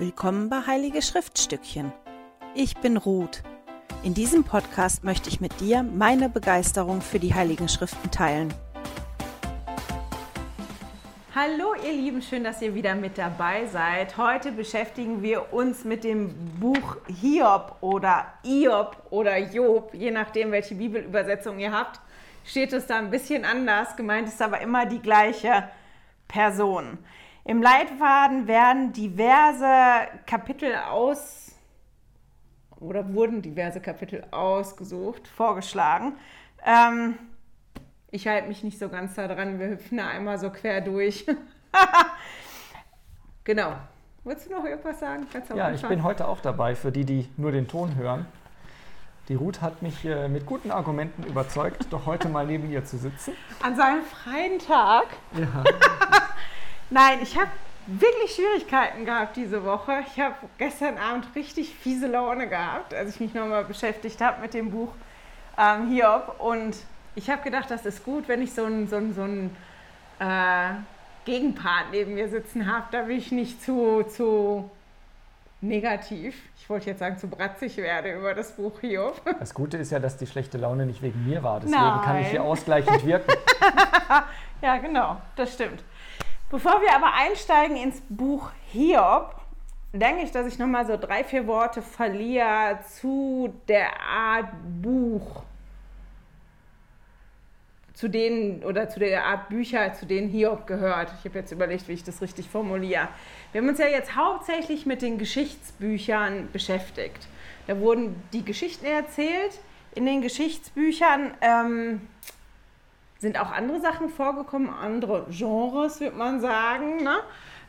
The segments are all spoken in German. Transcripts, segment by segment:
Willkommen bei Heilige Schriftstückchen. Ich bin Ruth. In diesem Podcast möchte ich mit dir meine Begeisterung für die Heiligen Schriften teilen. Hallo ihr Lieben, schön, dass ihr wieder mit dabei seid. Heute beschäftigen wir uns mit dem Buch Hiob oder Iob oder Job, je nachdem, welche Bibelübersetzung ihr habt, steht es da ein bisschen anders. Gemeint ist aber immer die gleiche Person. Im Leitfaden werden diverse Kapitel aus oder wurden diverse Kapitel ausgesucht, vorgeschlagen. Ähm, ich halte mich nicht so ganz da dran, wir hüpfen da einmal so quer durch. genau. Wolltest du noch irgendwas sagen? ja, ich bin heute auch dabei, für die, die nur den Ton hören. Die Ruth hat mich äh, mit guten Argumenten überzeugt, doch heute mal neben ihr zu sitzen. An seinem freien Tag? Ja. Nein, ich habe wirklich Schwierigkeiten gehabt diese Woche. Ich habe gestern Abend richtig fiese Laune gehabt, als ich mich nochmal beschäftigt habe mit dem Buch ähm, Hiob. Und ich habe gedacht, das ist gut, wenn ich so einen so so äh, Gegenpart neben mir sitzen habe, da ich nicht zu, zu negativ, ich wollte jetzt sagen, zu bratzig werde über das Buch Hiob. Das Gute ist ja, dass die schlechte Laune nicht wegen mir war. Deswegen Nein. kann ich hier ausgleichend wirken. ja, genau, das stimmt. Bevor wir aber einsteigen ins Buch Hiob, denke ich, dass ich nochmal so drei, vier Worte verliere zu der Art Buch, zu denen oder zu der Art Bücher, zu denen Hiob gehört. Ich habe jetzt überlegt, wie ich das richtig formuliere. Wir haben uns ja jetzt hauptsächlich mit den Geschichtsbüchern beschäftigt. Da wurden die Geschichten erzählt. In den Geschichtsbüchern ähm, sind auch andere Sachen vorgekommen, andere Genres, würde man sagen. Ne?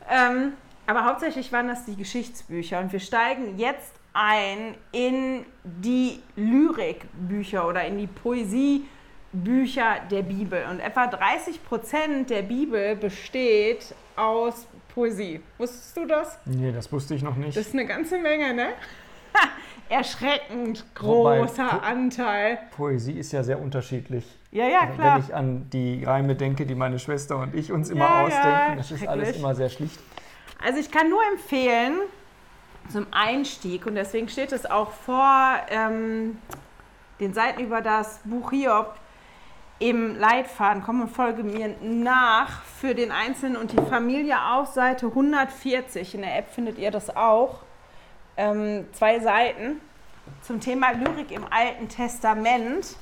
Ähm, aber hauptsächlich waren das die Geschichtsbücher. Und wir steigen jetzt ein in die Lyrikbücher oder in die Poesiebücher der Bibel. Und etwa 30 Prozent der Bibel besteht aus Poesie. Wusstest du das? Nee, das wusste ich noch nicht. Das ist eine ganze Menge, ne? Erschreckend großer po Anteil. Poesie ist ja sehr unterschiedlich. Ja, ja, also, klar. Wenn ich an die Reime denke, die meine Schwester und ich uns immer ja, ausdenken, das ist alles immer sehr schlicht. Also ich kann nur empfehlen, zum Einstieg, und deswegen steht es auch vor ähm, den Seiten über das Buch Hiob im Leitfaden, komm und folge mir nach für den Einzelnen und die Familie auf Seite 140. In der App findet ihr das auch. Ähm, zwei Seiten zum Thema Lyrik im Alten Testament.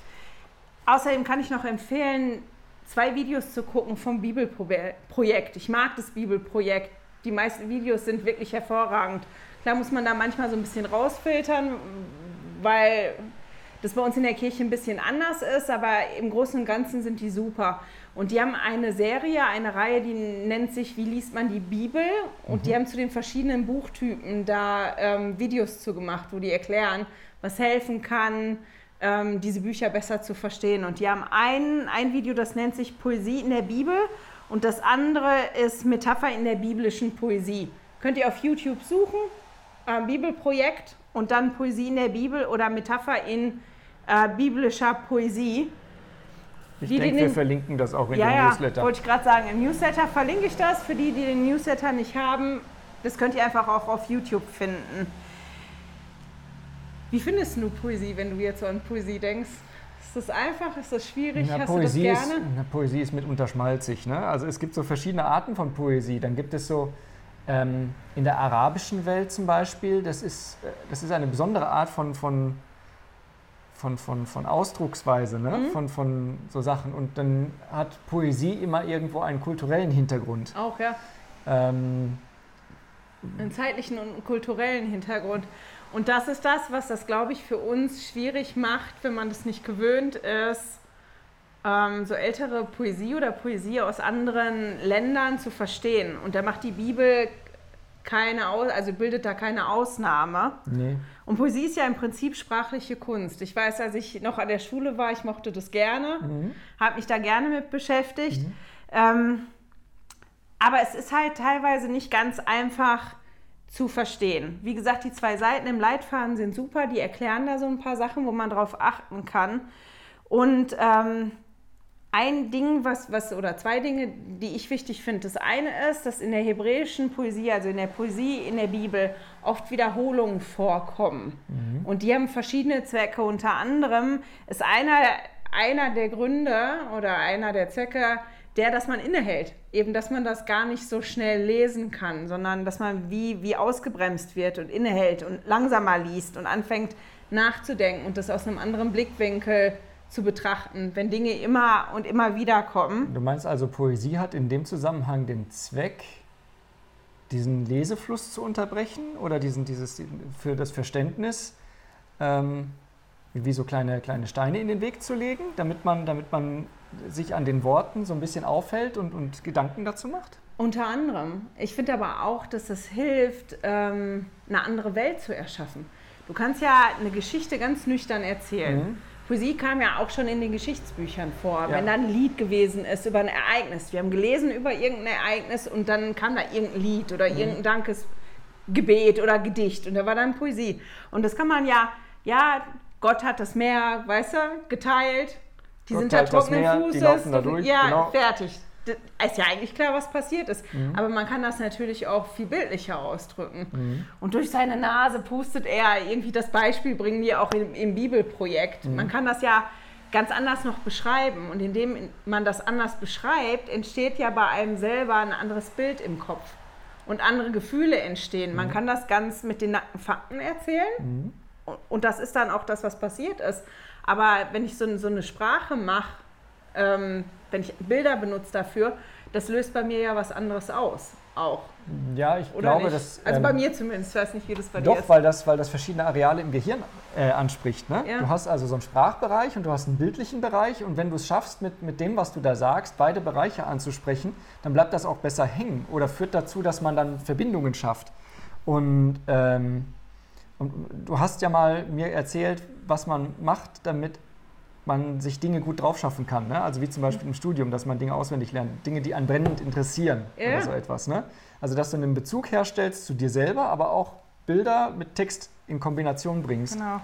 Außerdem kann ich noch empfehlen, zwei Videos zu gucken vom Bibelprojekt. Ich mag das Bibelprojekt. Die meisten Videos sind wirklich hervorragend. Klar muss man da manchmal so ein bisschen rausfiltern, weil das bei uns in der Kirche ein bisschen anders ist, aber im Großen und Ganzen sind die super. Und die haben eine Serie, eine Reihe, die nennt sich Wie liest man die Bibel? Und mhm. die haben zu den verschiedenen Buchtypen da ähm, Videos zu gemacht, wo die erklären, was helfen kann, ähm, diese Bücher besser zu verstehen. Und die haben ein, ein Video, das nennt sich Poesie in der Bibel und das andere ist Metapher in der biblischen Poesie. Könnt ihr auf YouTube suchen, äh, Bibelprojekt und dann Poesie in der Bibel oder Metapher in äh, biblischer Poesie. Ich denke, wir verlinken das auch in ja, dem Newsletter. Ja, wollte ich gerade sagen. Im Newsletter verlinke ich das. Für die, die den Newsletter nicht haben, das könnt ihr einfach auch auf YouTube finden. Wie findest du Poesie, wenn du jetzt so an Poesie denkst? Ist das einfach? Ist das schwierig? Na, Hast Poesie du das gerne? Ist, na, Poesie ist mitunter schmalzig. Ne? Also es gibt so verschiedene Arten von Poesie. Dann gibt es so ähm, in der arabischen Welt zum Beispiel, das ist, äh, das ist eine besondere Art von, von, von, von, von Ausdrucksweise, ne? Mhm. von, von so Sachen. Und dann hat Poesie immer irgendwo einen kulturellen Hintergrund. Auch, ja. Ähm, einen zeitlichen und kulturellen Hintergrund. Und das ist das, was das, glaube ich, für uns schwierig macht, wenn man das nicht gewöhnt ist, ähm, so ältere Poesie oder Poesie aus anderen Ländern zu verstehen. Und da macht die Bibel keine, Aus also bildet da keine Ausnahme. Nee. Und Poesie ist ja im Prinzip sprachliche Kunst. Ich weiß, als ich noch an der Schule war, ich mochte das gerne, mhm. habe mich da gerne mit beschäftigt. Mhm. Ähm, aber es ist halt teilweise nicht ganz einfach, zu verstehen. Wie gesagt, die zwei Seiten im Leitfaden sind super, die erklären da so ein paar Sachen, wo man drauf achten kann. Und ähm, ein Ding, was, was, oder zwei Dinge, die ich wichtig finde. Das eine ist, dass in der hebräischen Poesie, also in der Poesie in der Bibel, oft Wiederholungen vorkommen. Mhm. Und die haben verschiedene Zwecke. Unter anderem ist einer, einer der Gründe oder einer der Zwecke, der, dass man innehält. Eben, dass man das gar nicht so schnell lesen kann, sondern dass man wie, wie ausgebremst wird und innehält und langsamer liest und anfängt nachzudenken und das aus einem anderen Blickwinkel zu betrachten, wenn Dinge immer und immer wieder kommen. Du meinst also, Poesie hat in dem Zusammenhang den Zweck, diesen Lesefluss zu unterbrechen oder diesen, dieses, für das Verständnis ähm, wie so kleine, kleine Steine in den Weg zu legen, damit man, damit man sich an den Worten so ein bisschen aufhält und, und Gedanken dazu macht? Unter anderem. Ich finde aber auch, dass es hilft, ähm, eine andere Welt zu erschaffen. Du kannst ja eine Geschichte ganz nüchtern erzählen. Mhm. Poesie kam ja auch schon in den Geschichtsbüchern vor, ja. wenn da ein Lied gewesen ist über ein Ereignis. Wir haben gelesen über irgendein Ereignis und dann kam da irgendein Lied oder mhm. irgendein Dankesgebet oder Gedicht und da war dann Poesie. Und das kann man ja, ja, Gott hat das Meer, weißt du, geteilt. Die sind da trockenen Meer, Fußes. ja, genau. fertig ist ja eigentlich klar, was passiert ist. Mhm. Aber man kann das natürlich auch viel bildlicher ausdrücken. Mhm. Und durch seine Nase pustet er irgendwie das Beispiel, bringen die auch im, im Bibelprojekt. Mhm. Man kann das ja ganz anders noch beschreiben. Und indem man das anders beschreibt, entsteht ja bei einem selber ein anderes Bild im Kopf. Und andere Gefühle entstehen. Man mhm. kann das ganz mit den nackten Fakten erzählen. Mhm. Und das ist dann auch das, was passiert ist. Aber wenn ich so, so eine Sprache mache, ähm, wenn ich Bilder benutze dafür, das löst bei mir ja was anderes aus. Auch. Ja, ich Oder glaube, nicht? dass. Also bei ähm, mir zumindest, ich weiß nicht, wie das bei doch, dir ist. Doch, weil das, weil das verschiedene Areale im Gehirn äh, anspricht. Ne? Ja. Du hast also so einen Sprachbereich und du hast einen bildlichen Bereich und wenn du es schaffst, mit, mit dem, was du da sagst, beide Bereiche anzusprechen, dann bleibt das auch besser hängen oder führt dazu, dass man dann Verbindungen schafft. Und, ähm, und du hast ja mal mir erzählt, was man macht, damit man sich Dinge gut drauf schaffen kann. Ne? Also wie zum Beispiel im Studium, dass man Dinge auswendig lernt, Dinge, die einen brennend interessieren ja. oder so etwas. Ne? Also dass du einen Bezug herstellst zu dir selber, aber auch Bilder mit Text in Kombination bringst. Genau.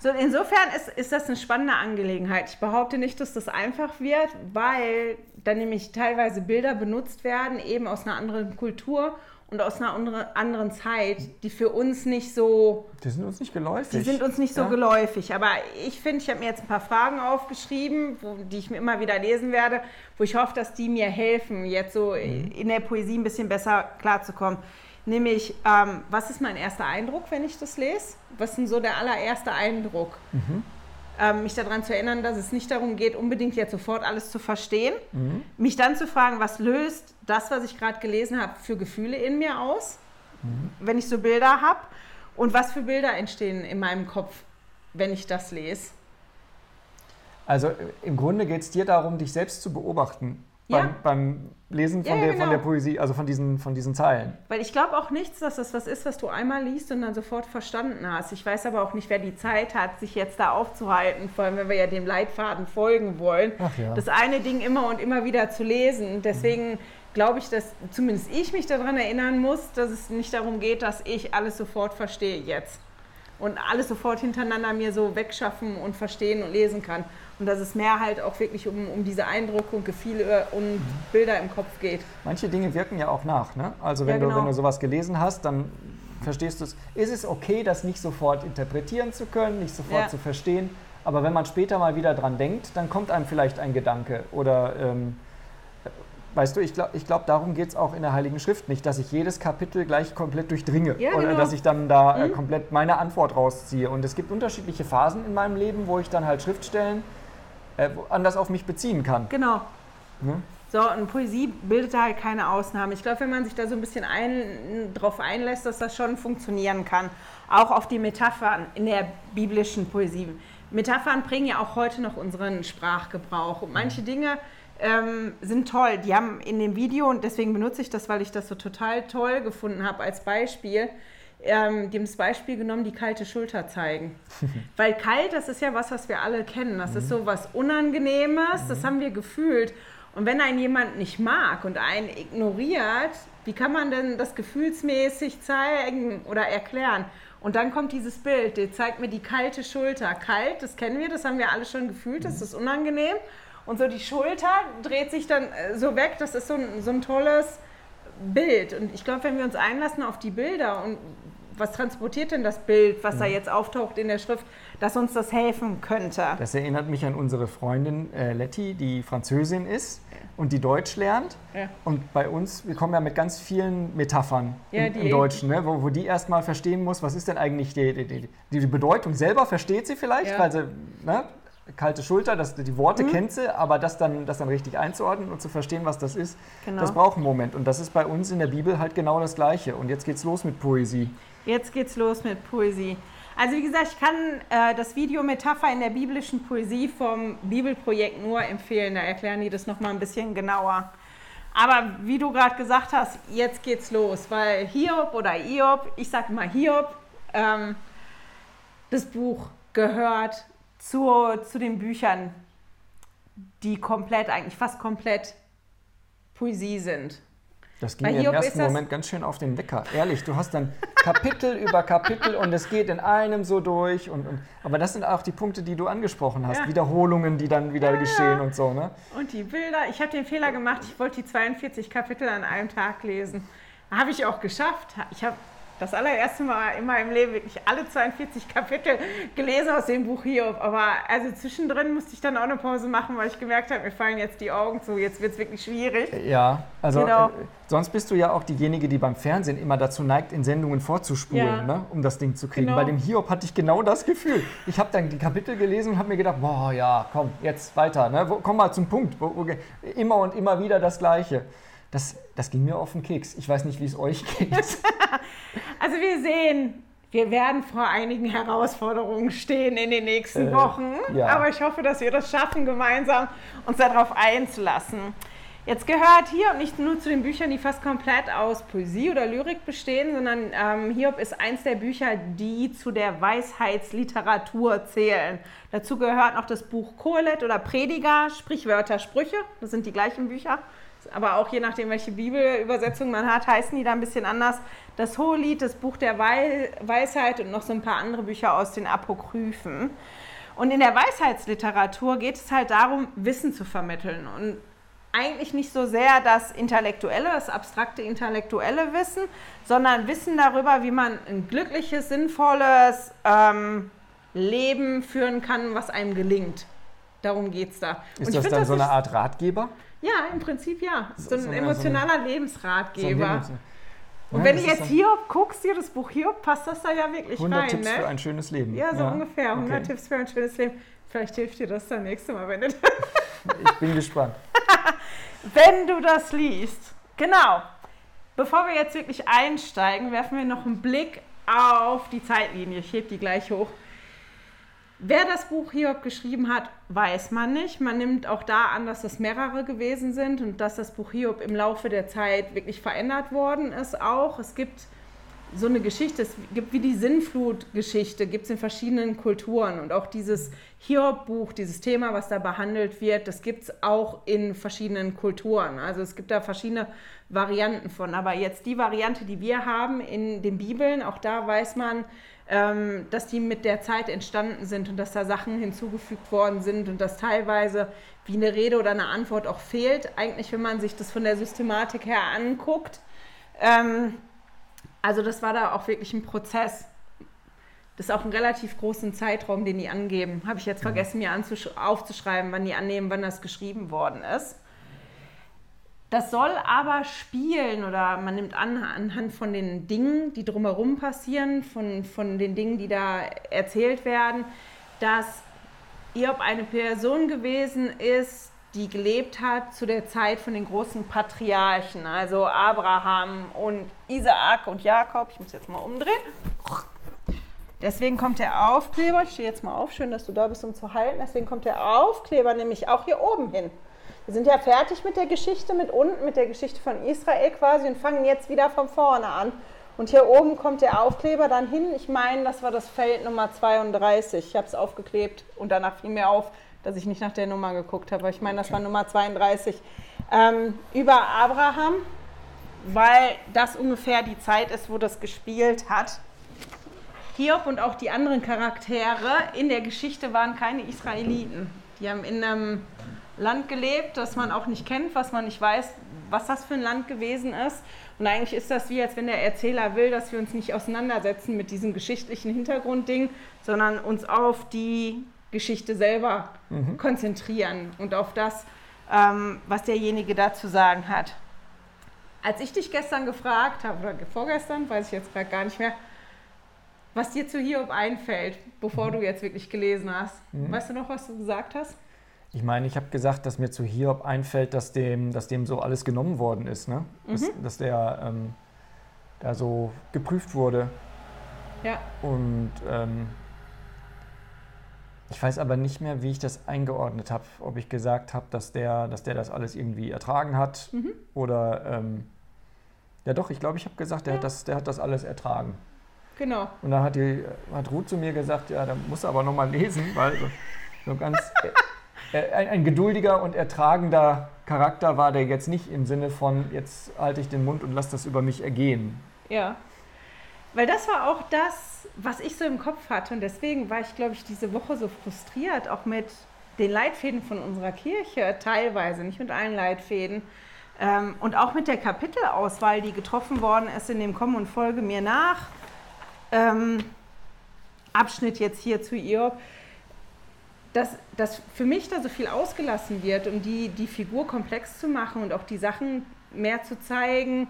So, insofern ist, ist das eine spannende Angelegenheit. Ich behaupte nicht, dass das einfach wird, weil dann nämlich teilweise Bilder benutzt werden, eben aus einer anderen Kultur und aus einer anderen Zeit, die für uns nicht so. Die sind uns nicht geläufig. Die sind uns nicht so ja. geläufig. Aber ich finde, ich habe mir jetzt ein paar Fragen aufgeschrieben, wo, die ich mir immer wieder lesen werde, wo ich hoffe, dass die mir helfen, jetzt so mhm. in der Poesie ein bisschen besser klarzukommen. Nämlich, ähm, was ist mein erster Eindruck, wenn ich das lese? Was ist denn so der allererste Eindruck? Mhm ähm, mich daran zu erinnern, dass es nicht darum geht, unbedingt jetzt sofort alles zu verstehen. Mhm. Mich dann zu fragen, was löst das, was ich gerade gelesen habe, für Gefühle in mir aus, mhm. wenn ich so Bilder habe und was für Bilder entstehen in meinem Kopf, wenn ich das lese. Also äh, im Grunde geht es dir darum, dich selbst zu beobachten ja. beim Lesen von, ja, der, genau. von der Poesie, also von diesen, von diesen Zeilen. Weil ich glaube auch nichts, dass das was ist, was du einmal liest und dann sofort verstanden hast. Ich weiß aber auch nicht, wer die Zeit hat, sich jetzt da aufzuhalten, vor allem wenn wir ja dem Leitfaden folgen wollen. Ja. Das eine Ding immer und immer wieder zu lesen. Deswegen mhm. glaube ich, dass zumindest ich mich daran erinnern muss, dass es nicht darum geht, dass ich alles sofort verstehe jetzt. Und alles sofort hintereinander mir so wegschaffen und verstehen und lesen kann. Und dass es mehr halt auch wirklich um, um diese Eindrücke und Gefühle und mhm. Bilder im Kopf geht. Manche Dinge wirken ja auch nach. Ne? Also wenn, ja, genau. du, wenn du sowas gelesen hast, dann verstehst du es. Ist es okay, das nicht sofort interpretieren zu können, nicht sofort ja. zu verstehen. Aber wenn man später mal wieder dran denkt, dann kommt einem vielleicht ein Gedanke. Oder ähm, weißt du, ich glaube, ich glaub, darum geht es auch in der Heiligen Schrift nicht, dass ich jedes Kapitel gleich komplett durchdringe ja, oder genau. dass ich dann da äh, mhm. komplett meine Antwort rausziehe. Und es gibt unterschiedliche Phasen in meinem Leben, wo ich dann halt Schriftstellen äh, anders auf mich beziehen kann. Genau. Hm? So, und Poesie bildet da halt keine Ausnahme. Ich glaube, wenn man sich da so ein bisschen ein, drauf einlässt, dass das schon funktionieren kann. Auch auf die Metaphern in der biblischen Poesie. Metaphern bringen ja auch heute noch unseren Sprachgebrauch. Und manche Dinge ähm, sind toll. Die haben in dem Video, und deswegen benutze ich das, weil ich das so total toll gefunden habe als Beispiel, ähm, dem Beispiel genommen, die kalte Schulter zeigen. Weil kalt, das ist ja was, was wir alle kennen. Das mhm. ist so was Unangenehmes, mhm. das haben wir gefühlt. Und wenn einen jemand nicht mag und einen ignoriert, wie kann man denn das gefühlsmäßig zeigen oder erklären? Und dann kommt dieses Bild, der zeigt mir die kalte Schulter. Kalt, das kennen wir, das haben wir alle schon gefühlt, das mhm. ist unangenehm. und so die Schulter dreht sich dann äh, so weg. Das ist so ein, so ein tolles Bild. Und ich glaube, wenn wir uns einlassen auf die Bilder und was transportiert denn das Bild, was da mhm. jetzt auftaucht in der Schrift, dass uns das helfen könnte? Das erinnert mich an unsere Freundin äh, Letty, die Französin ist und die Deutsch lernt. Ja. Und bei uns, wir kommen ja mit ganz vielen Metaphern ja, im, im, Deutschen, ne? wo, wo die erstmal verstehen muss, was ist denn eigentlich die, die, die, die Bedeutung selber versteht sie vielleicht, ja. weil sie ne? Kalte Schulter, das, die Worte mhm. kennt sie, aber das dann, das dann richtig einzuordnen und zu verstehen, was das ist, genau. das braucht einen Moment. Und das ist bei uns in der Bibel halt genau das Gleiche. Und jetzt geht's los mit Poesie. Jetzt geht's los mit Poesie. Also wie gesagt, ich kann äh, das Video Metapher in der biblischen Poesie vom Bibelprojekt nur empfehlen. Da erklären die das nochmal ein bisschen genauer. Aber wie du gerade gesagt hast, jetzt geht's los, weil Hiob oder Iob, ich sage immer Hiob, ähm, das Buch gehört zu, zu den Büchern, die komplett, eigentlich fast komplett Poesie sind. Das ging mir im ersten Moment ganz schön auf den Wecker. Ehrlich, du hast dann Kapitel über Kapitel und es geht in einem so durch. Und, und, aber das sind auch die Punkte, die du angesprochen hast. Ja. Wiederholungen, die dann wieder ja, geschehen und so. Ne? Und die Bilder. Ich habe den Fehler gemacht, ich wollte die 42 Kapitel an einem Tag lesen. Habe ich auch geschafft. Ich habe das allererste Mal in meinem Leben wirklich alle 42 Kapitel gelesen aus dem Buch Hiob. Aber also zwischendrin musste ich dann auch eine Pause machen, weil ich gemerkt habe, mir fallen jetzt die Augen zu. Jetzt wird es wirklich schwierig. Ja, also genau. äh, sonst bist du ja auch diejenige, die beim Fernsehen immer dazu neigt, in Sendungen vorzuspulen, ja. ne, um das Ding zu kriegen. Genau. Bei dem Hiob hatte ich genau das Gefühl. Ich habe dann die Kapitel gelesen und habe mir gedacht, boah, ja, komm, jetzt weiter. Ne? Komm mal zum Punkt. Immer und immer wieder das Gleiche. Das, das ging mir auf den Keks. Ich weiß nicht, wie es euch geht. also wir sehen, wir werden vor einigen Herausforderungen stehen in den nächsten äh, Wochen. Ja. Aber ich hoffe, dass wir das schaffen, gemeinsam uns darauf einzulassen. Jetzt gehört Hiob nicht nur zu den Büchern, die fast komplett aus Poesie oder Lyrik bestehen, sondern ähm, Hiob ist eins der Bücher, die zu der Weisheitsliteratur zählen. Dazu gehört noch das Buch Kohelet oder Prediger, Sprichwörter, Sprüche. Das sind die gleichen Bücher aber auch je nachdem, welche Bibelübersetzung man hat, heißen die da ein bisschen anders. Das Hohelied, das Buch der Weisheit und noch so ein paar andere Bücher aus den Apokryphen. Und in der Weisheitsliteratur geht es halt darum, Wissen zu vermitteln. Und eigentlich nicht so sehr das intellektuelle, das abstrakte intellektuelle Wissen, sondern Wissen darüber, wie man ein glückliches, sinnvolles ähm, Leben führen kann, was einem gelingt. Darum geht es da. Ist das dann das so eine Art Ratgeber? Ja, im Prinzip ja. So ein so emotionaler so Lebensratgeber. So und wenn du jetzt hier guckst, hier das Buch hier, passt das da ja wirklich 100 rein. Tipps ne? für ein schönes Leben. Ja, so ja. ungefähr. 100 okay. Tipps für ein schönes Leben. Vielleicht hilft dir das dann nächste Mal, wenn du Ich bin gespannt. wenn du das liest. Genau. Bevor wir jetzt wirklich einsteigen, werfen wir noch einen Blick auf die Zeitlinie. Ich hebe die gleich hoch. Wer das Buch Hiob geschrieben hat, weiß man nicht. Man nimmt auch da an, dass es mehrere gewesen sind und dass das Buch Hiob im Laufe der Zeit wirklich verändert worden ist auch. Es gibt so eine Geschichte, es gibt wie die Sinnflut-Geschichte, gibt es in verschiedenen Kulturen und auch dieses Hiob-Buch, dieses Thema, was da behandelt wird, das gibt es auch in verschiedenen Kulturen. Also es gibt da verschiedene Varianten von. Aber jetzt die Variante, die wir haben in den Bibeln, auch da weiß man, ähm, dass die mit der Zeit entstanden sind und dass da Sachen hinzugefügt worden sind und dass teilweise wie eine Rede oder eine Antwort auch fehlt, eigentlich wenn man sich das von der Systematik her anguckt. Ähm, also das war da auch wirklich ein Prozess. Das ist auch ein relativ großen Zeitraum, den die angeben. Habe ich jetzt mhm. vergessen, mir aufzuschreiben, wann die annehmen, wann das geschrieben worden ist. Das soll aber spielen oder man nimmt an, anhand von den Dingen, die drumherum passieren, von, von den Dingen, die da erzählt werden, dass Hiob eine Person gewesen ist, die gelebt hat zu der Zeit von den großen Patriarchen, also Abraham und Isaak und Jakob. Ich muss jetzt mal umdrehen. Deswegen kommt der Aufkleber, ich stehe jetzt mal auf, schön, dass du da bist, um zu halten. Deswegen kommt der Aufkleber nämlich auch hier oben hin. Wir sind ja fertig mit der Geschichte, mit unten, mit der Geschichte von Israel quasi und fangen jetzt wieder von vorne an. Und hier oben kommt der Aufkleber dann hin. Ich meine, das war das Feld Nummer 32. Ich habe es aufgeklebt und danach fiel mir auf, dass ich nicht nach der Nummer geguckt habe. Ich meine, das war Nummer 32. Ähm, über Abraham, weil das ungefähr die Zeit ist, wo das gespielt hat. Hiob und auch die anderen Charaktere in der Geschichte waren keine Israeliten. Die haben in einem Land gelebt, das man auch nicht kennt, was man nicht weiß, was das für ein Land gewesen ist. Und eigentlich ist das wie, als wenn der Erzähler will, dass wir uns nicht auseinandersetzen mit diesem geschichtlichen Hintergrundding, sondern uns auf die Geschichte selber mhm. konzentrieren und auf das, ähm, was derjenige da zu sagen hat. Als ich dich gestern gefragt habe, oder vorgestern, weiß ich jetzt gerade gar nicht mehr, was dir zu Hiob einfällt, bevor mhm. du jetzt wirklich gelesen hast. Mhm. Weißt du noch, was du gesagt hast? Ich meine, ich habe gesagt, dass mir zu Hiob einfällt, dass dem, dass dem so alles genommen worden ist, ne? Dass, mhm. dass der ähm, da so geprüft wurde. Ja. Und ähm, ich weiß aber nicht mehr, wie ich das eingeordnet habe. Ob ich gesagt habe, dass der, dass der das alles irgendwie ertragen hat mhm. oder ähm, ja doch, ich glaube, ich habe gesagt, der, ja. hat das, der hat das alles ertragen. Genau. Und dann hat, die, hat Ruth zu mir gesagt, ja, da muss aber nochmal lesen, weil so, so ganz ein, ein, geduldiger und ertragender Charakter war der jetzt nicht im Sinne von, jetzt halte ich den Mund und lasse das über mich ergehen. Ja. Weil das war auch das, was ich so im Kopf hatte. Und deswegen war ich, glaube ich, diese Woche so frustriert, auch mit den Leitfäden von unserer Kirche, teilweise, nicht mit allen Leitfäden. Ähm, und auch mit der Kapitelauswahl, die getroffen worden ist in dem Kommen und Folge mir nach. Ähm, Abschnitt jetzt hier zu ihr, dass, dass für mich da so viel ausgelassen wird, um die, die Figur komplex zu machen und auch die Sachen mehr zu zeigen,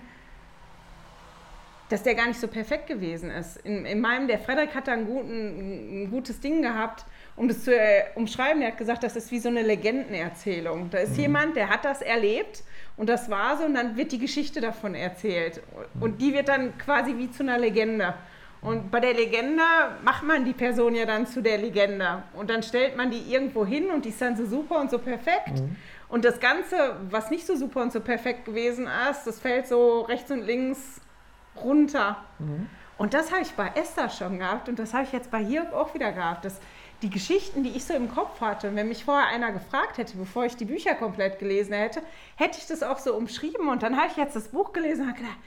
dass der gar nicht so perfekt gewesen ist. In, in meinem, der Frederik hat da ein, guten, ein gutes Ding gehabt, um das zu äh, umschreiben. Er hat gesagt, das ist wie so eine Legendenerzählung. Da ist mhm. jemand, der hat das erlebt und das war so und dann wird die Geschichte davon erzählt. Und die wird dann quasi wie zu einer Legende. Und bei der Legende macht man die Person ja dann zu der Legende. Und dann stellt man die irgendwo hin und die ist dann so super und so perfekt. Mhm. Und das Ganze, was nicht so super und so perfekt gewesen ist, das fällt so rechts und links runter. Mhm. Und das habe ich bei Esther schon gehabt und das habe ich jetzt bei Hiob auch wieder gehabt. Dass die Geschichten, die ich so im Kopf hatte, und wenn mich vorher einer gefragt hätte, bevor ich die Bücher komplett gelesen hätte, hätte ich das auch so umschrieben. Und dann habe ich jetzt das Buch gelesen und habe gedacht,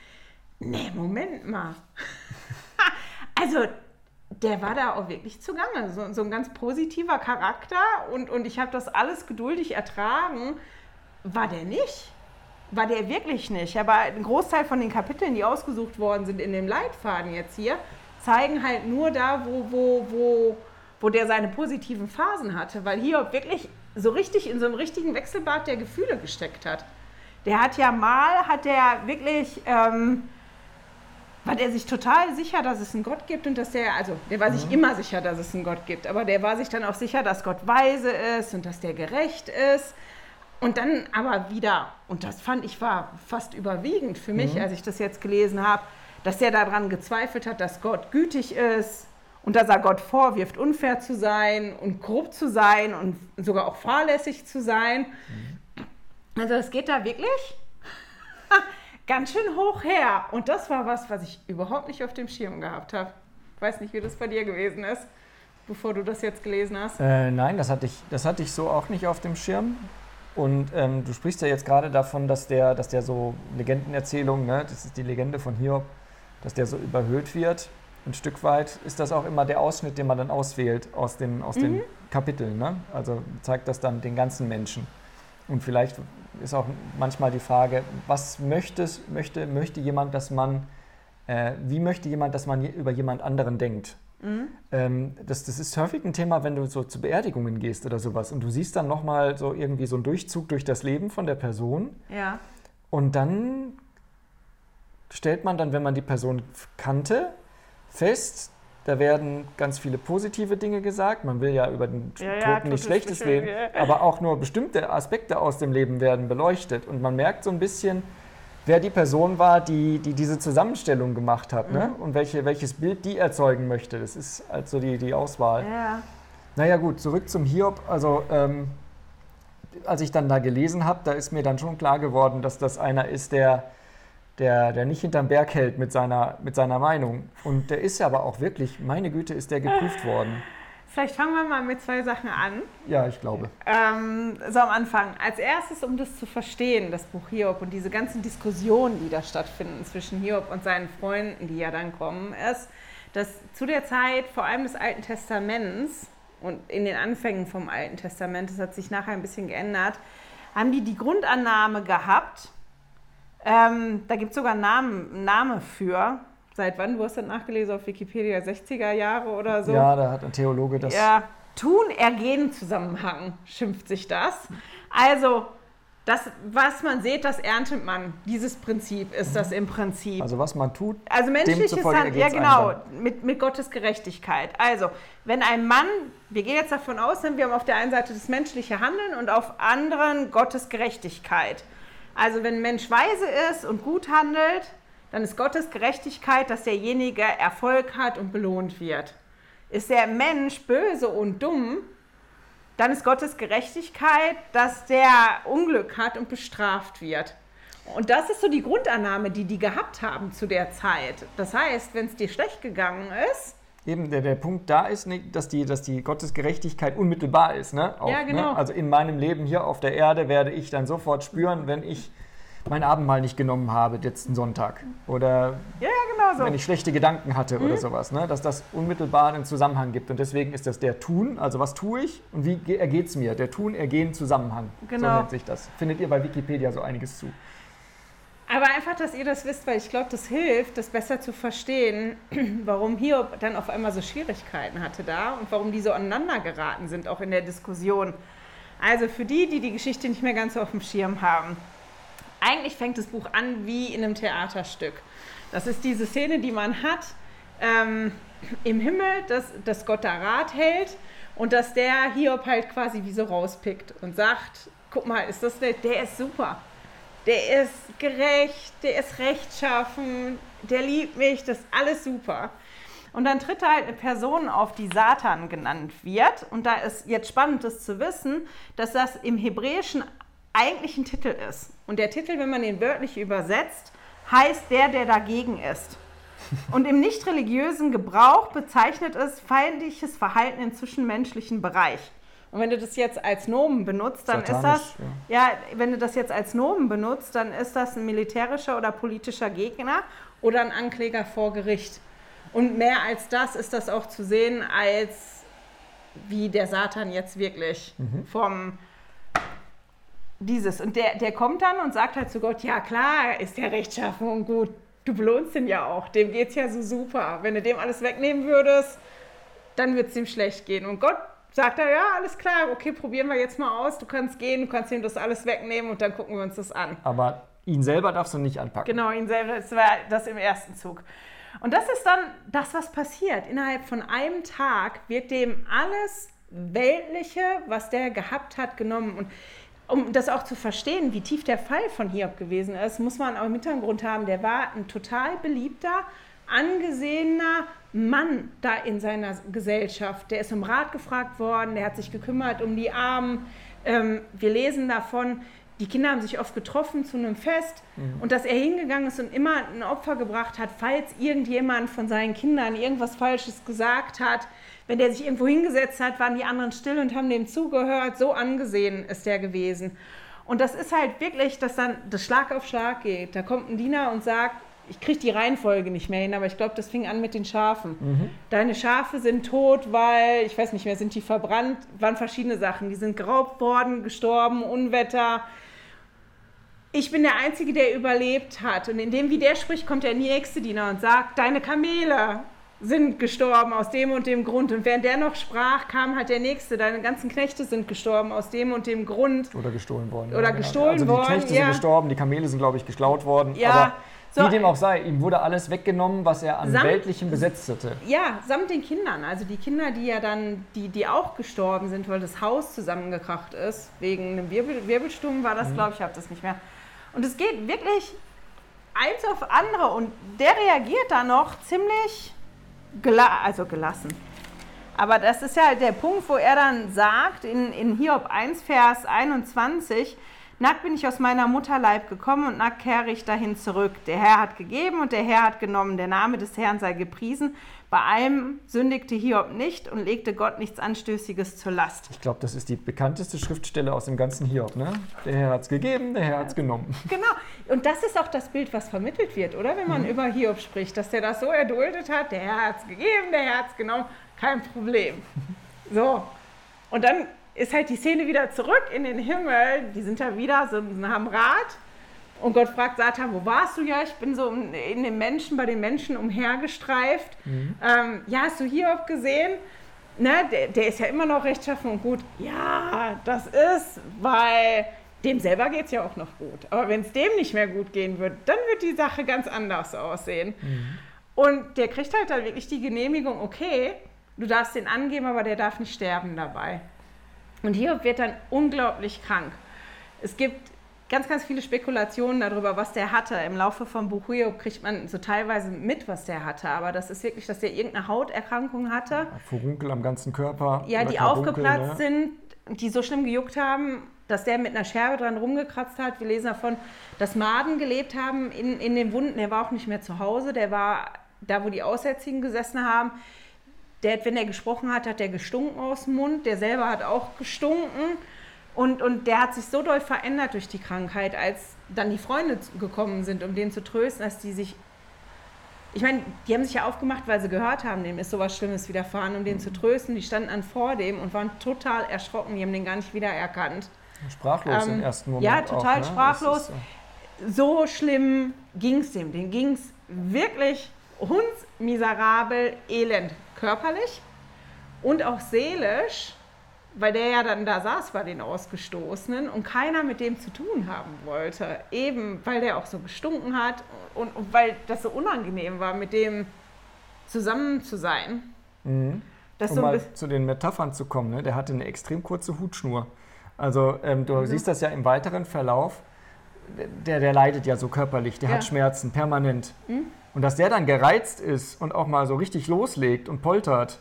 nee, Moment mal. also, der war da auch wirklich zugange. So, so ein ganz positiver Charakter und, und ich habe das alles geduldig ertragen. War der nicht? war der wirklich nicht. Aber ein Großteil von den Kapiteln, die ausgesucht worden sind in dem Leitfaden jetzt hier, zeigen halt nur da, wo, wo, wo, wo der seine positiven Phasen hatte, weil Hiob wirklich so richtig in so einem richtigen Wechselbad der Gefühle gesteckt hat. Der hat ja mal, hat der wirklich, ähm, war der sich total sicher, dass es einen Gott gibt und dass der, also der war sich mhm. immer sicher, dass es einen Gott gibt, aber der war sich dann auch sicher, dass Gott weise ist und dass der gerecht ist und dann aber wieder, und das fand ich war fast überwiegend für mich, mhm. als ich das jetzt gelesen habe, dass er daran gezweifelt hat, dass Gott gütig ist und dass er Gott vorwirft, unfair zu sein und grob zu sein und sogar auch fahrlässig zu sein. Mhm. Also es geht da wirklich ganz schön hoch her. Und das war was, was ich überhaupt nicht auf dem Schirm gehabt habe. Ich weiß nicht, wie das bei dir gewesen ist, bevor du das jetzt gelesen hast. Äh, nein, das hatte, ich, das hatte ich so auch nicht auf dem Schirm. Und ähm, du sprichst ja jetzt gerade davon, dass der, dass der so Legendenerzählung, ne, das ist die Legende von Hiob, dass der so überhöht wird. Ein Stück weit ist das auch immer der Ausschnitt, den man dann auswählt aus den, aus mhm. den Kapiteln. Ne? Also zeigt das dann den ganzen Menschen. Und vielleicht ist auch manchmal die Frage, was möchtest, möchte, möchte jemand, dass man, äh, wie möchte jemand, dass man über jemand anderen denkt? Mhm. Ähm, das, das ist häufig ein Thema, wenn du so zu Beerdigungen gehst oder sowas und du siehst dann nochmal so irgendwie so einen Durchzug durch das Leben von der Person. Ja. Und dann stellt man dann, wenn man die Person kannte, fest, da werden ganz viele positive Dinge gesagt. Man will ja über den ja, Toten ja, nicht Schlechtes reden, aber auch nur bestimmte Aspekte aus dem Leben werden beleuchtet. Und man merkt so ein bisschen, wer die Person war, die, die diese Zusammenstellung gemacht hat ne? mhm. ne? und welche, welches Bild die erzeugen möchte. Das ist also die, die Auswahl. Ja. Naja gut, zurück zum Hiob. Also ähm, als ich dann da gelesen habe, da ist mir dann schon klar geworden, dass das einer ist, der, der, der nicht hinterm Berg hält mit seiner, mit seiner Meinung. Und der ist ja aber auch wirklich, meine Güte, ist der geprüft worden. Vielleicht fangen wir mal mit zwei Sachen an. Ja, ich glaube. Ähm, so am Anfang. Als erstes, um das zu verstehen, das Buch Hiob und diese ganzen Diskussionen, die da stattfinden zwischen Hiob und seinen Freunden, die ja dann kommen, ist, dass zu der Zeit, vor allem des Alten Testaments, und in den Anfängen vom Alten Testament, das hat sich nachher ein bisschen geändert, haben die die Grundannahme gehabt, ähm, da gibt es sogar einen Namen, Name für, seit wann, du hast das nachgelesen auf Wikipedia, 60er Jahre oder so? Ja, da hat ein Theologe das... Ja, Tun-Ergehen-Zusammenhang schimpft sich das. Also das, was man sieht, das erntet man. Dieses Prinzip ist das im Prinzip. Also was man tut, also menschliches Handeln, ja genau, mit, mit Gottes Gerechtigkeit. Also, wenn ein Mann, wir gehen jetzt davon aus, wir haben auf der einen Seite das menschliche Handeln und auf anderen Gottes Gerechtigkeit. Also, wenn ein Mensch weise ist und gut handelt, dann ist Gottes Gerechtigkeit, dass derjenige Erfolg hat und belohnt wird. Ist der Mensch böse und dumm, dann ist Gottes Gerechtigkeit, dass der Unglück hat und bestraft wird. Und das ist so die Grundannahme, die die gehabt haben zu der Zeit. Das heißt, wenn es dir schlecht gegangen ist, Eben, der, der Punkt da ist, nicht, dass, die, dass die Gottes Gerechtigkeit unmittelbar ist. Ne? Auch, Ja, genau. Ne? Also in meinem Leben hier auf der Erde werde ich dann sofort spüren, wenn ich mein Abendmahl nicht genommen habe letzten Sonntag. Oder ja, genau so. wenn ich schlechte Gedanken hatte Mhm. oder sowas. Ne? Dass das unmittelbar einen Zusammenhang gibt. Und deswegen ist das der Tun, also was tue ich und wie ergeht es mir? Der Tun-Ergehen-Zusammenhang. So Genau. nennt sich das. Findet ihr bei Wikipedia so einiges zu. Aber einfach, dass ihr das wisst, weil ich glaube, das hilft, das besser zu verstehen, warum Hiob dann auf einmal so Schwierigkeiten hatte da und warum die so aneinander geraten sind, auch in der Diskussion. Also für die, die die Geschichte nicht mehr ganz so auf dem Schirm haben. Eigentlich fängt das Buch an wie in einem Theaterstück. Das ist diese Szene, die man hat ähm, im Himmel, dass, dass Gott da Rat hält und dass der Hiob halt quasi wie so rauspickt und sagt, guck mal, ist das der, der ist super. Der ist gerecht, der ist rechtschaffen, der liebt mich, das ist alles super. Und dann tritt halt eine Person auf, die Satan genannt wird. Und da ist jetzt spannend, das zu wissen, dass das im Hebräischen eigentlich ein Titel ist. Und der Titel, wenn man den wörtlich übersetzt, heißt der, der dagegen ist. Und im nicht religiösen Gebrauch bezeichnet es feindliches Verhalten im zwischenmenschlichen Bereich. Und wenn du das jetzt als Nomen benutzt, dann ist Satanisch, das, ja. wenn du das jetzt als Nomen benutzt, dann ist das ein militärischer oder politischer Gegner oder ein Ankläger vor Gericht. Und mehr als das ist das auch zu sehen, als wie der Satan jetzt wirklich vom dieses. Und der, der kommt dann und sagt halt zu Gott, ja klar, ist der rechtschaffen und gut. Du belohnst ihn ja auch. Dem geht's ja so super. Wenn du dem alles wegnehmen würdest, dann wird es ihm schlecht gehen. Und Gott sagt er, ja, alles klar, okay, probieren wir jetzt mal aus. Du kannst gehen, du kannst ihm das alles wegnehmen und dann gucken wir uns das an. Aber ihn selber darfst du nicht anpacken. Genau, ihn selber, das war das im ersten Zug. Und das ist dann das, was passiert. Innerhalb von einem Tag wird dem alles Weltliche, was der gehabt hat, genommen. Und um das auch zu verstehen, wie tief der Fall von Hiob gewesen ist, muss man auch im Hintergrund haben, der war ein total beliebter, angesehener Mann da in seiner Gesellschaft. Der ist um Rat gefragt worden, der hat sich gekümmert um die Armen. Ähm, wir lesen davon, die Kinder haben sich oft getroffen zu einem Fest und dass er hingegangen ist und immer ein Opfer gebracht hat, falls irgendjemand von seinen Kindern irgendwas Falsches gesagt hat. Wenn der sich irgendwo hingesetzt hat, waren die anderen still und haben dem zugehört. So angesehen ist der gewesen. Und das ist halt wirklich, dass dann das Schlag auf Schlag geht. Da kommt ein Diener und sagt, ich kriege die Reihenfolge nicht mehr hin, aber ich glaube, das fing an mit den Schafen. Deine Schafe sind tot, weil, ich weiß nicht mehr, sind die verbrannt, waren verschiedene Sachen. Die sind geraubt worden, gestorben, Unwetter. Ich bin der Einzige, der überlebt hat. Und indem, wie der spricht, kommt der nächste Diener und sagt, deine Kamele sind gestorben aus dem und dem Grund. Und während der noch sprach, kam halt der nächste, deine ganzen Knechte sind gestorben aus dem und dem Grund. Oder gestohlen worden. Oder ja, gestohlen also worden, Die Knechte ja. sind gestorben, die Kamele sind, glaube ich, geschlaut worden. Ja, so- wie dem auch sei, ihm wurde alles weggenommen, was er an Samt- Weltlichem besetzte. Ja, samt den Kindern. Also die Kinder, die ja dann, die, die auch gestorben sind, weil das Haus zusammengekracht ist, wegen einem Wirbel, Wirbelsturm war das, glaube ich, ich habe das nicht mehr. Und es geht wirklich eins auf andere und der reagiert da noch ziemlich gela also gelassen. Aber das ist ja der Punkt, wo er dann sagt, in, in Hiob 1, Vers 21, Nackt bin ich aus meiner Mutterleib gekommen und nackt kehre ich dahin zurück. Der Herr hat gegeben und der Herr hat genommen. Der Name des Herrn sei gepriesen. Bei allem sündigte Hiob nicht und legte Gott nichts Anstößiges zur Last. Ich glaube, das ist die bekannteste Schriftstelle aus dem ganzen Hiob. Ne? Der Herr hat es gegeben, der Herr hat es genommen. Genau. Und das ist auch das Bild, was vermittelt wird, oder? Wenn man über Hiob spricht, dass der das so erduldet hat. Der Herr hat es gegeben, der Herr hat es genommen. Kein Problem. So. Und dann ist halt die Szene wieder zurück in den Himmel. Die sind da wieder so am Rad. Und Gott fragt Satan, wo warst du ja? Ich bin so in den Menschen, bei den Menschen umhergestreift. Mhm. Ähm, ja, hast du Hiob gesehen? Ne, der, der, ist ja immer noch rechtschaffen und gut. Ja, das ist, weil dem selber geht es ja auch noch gut. Aber wenn es dem nicht mehr gut gehen wird, dann wird die Sache ganz anders aussehen. Mhm. Und der kriegt halt dann wirklich die Genehmigung, okay, du darfst den angeben, aber der darf nicht sterben dabei. Und Hiob wird dann unglaublich krank. Es gibt ganz, ganz viele Spekulationen darüber, was der hatte. Im Laufe vom Buch Hiob kriegt man so teilweise mit, was der hatte. Aber das ist wirklich, dass der irgendeine Hauterkrankung hatte. Furunkel am ganzen Körper. Ja, die aufgeplatzt ne? sind, die so schlimm gejuckt haben, dass der mit einer Scherbe dran rumgekratzt hat. Wir lesen davon, dass Maden gelebt haben in, in den Wunden. Der war auch nicht mehr zu Hause. Der war da, wo die Aussätzigen gesessen haben. Der, wenn er gesprochen hat, hat der gestunken aus dem Mund. Der selber hat auch gestunken. Und, und der hat sich so doll verändert durch die Krankheit, als dann die Freunde gekommen sind, um den zu trösten, dass die sich. Ich meine, die haben sich ja aufgemacht, weil sie gehört haben, dem ist sowas Schlimmes widerfahren, um den zu trösten. Die standen an vor dem und waren total erschrocken, die haben den gar nicht wiedererkannt. Sprachlos ähm, im ersten Moment. Ja, total auch, ne? sprachlos. So. so schlimm ging es dem. Den ging es wirklich hundsmiserabel, elend körperlich und auch seelisch, weil der ja dann da saß bei den Ausgestoßenen und keiner mit dem zu tun haben wollte. Eben, weil der auch so gestunken hat und, und weil das so unangenehm war, mit dem zusammen zu sein. Mhm. um so mal zu den Metaphern zu kommen, ne? der hatte eine extrem kurze Hutschnur. Also ähm, du mhm. siehst das ja im weiteren Verlauf, der, der leidet ja so körperlich, der ja. hat Schmerzen permanent. Mhm. Und dass der dann gereizt ist und auch mal so richtig loslegt und poltert,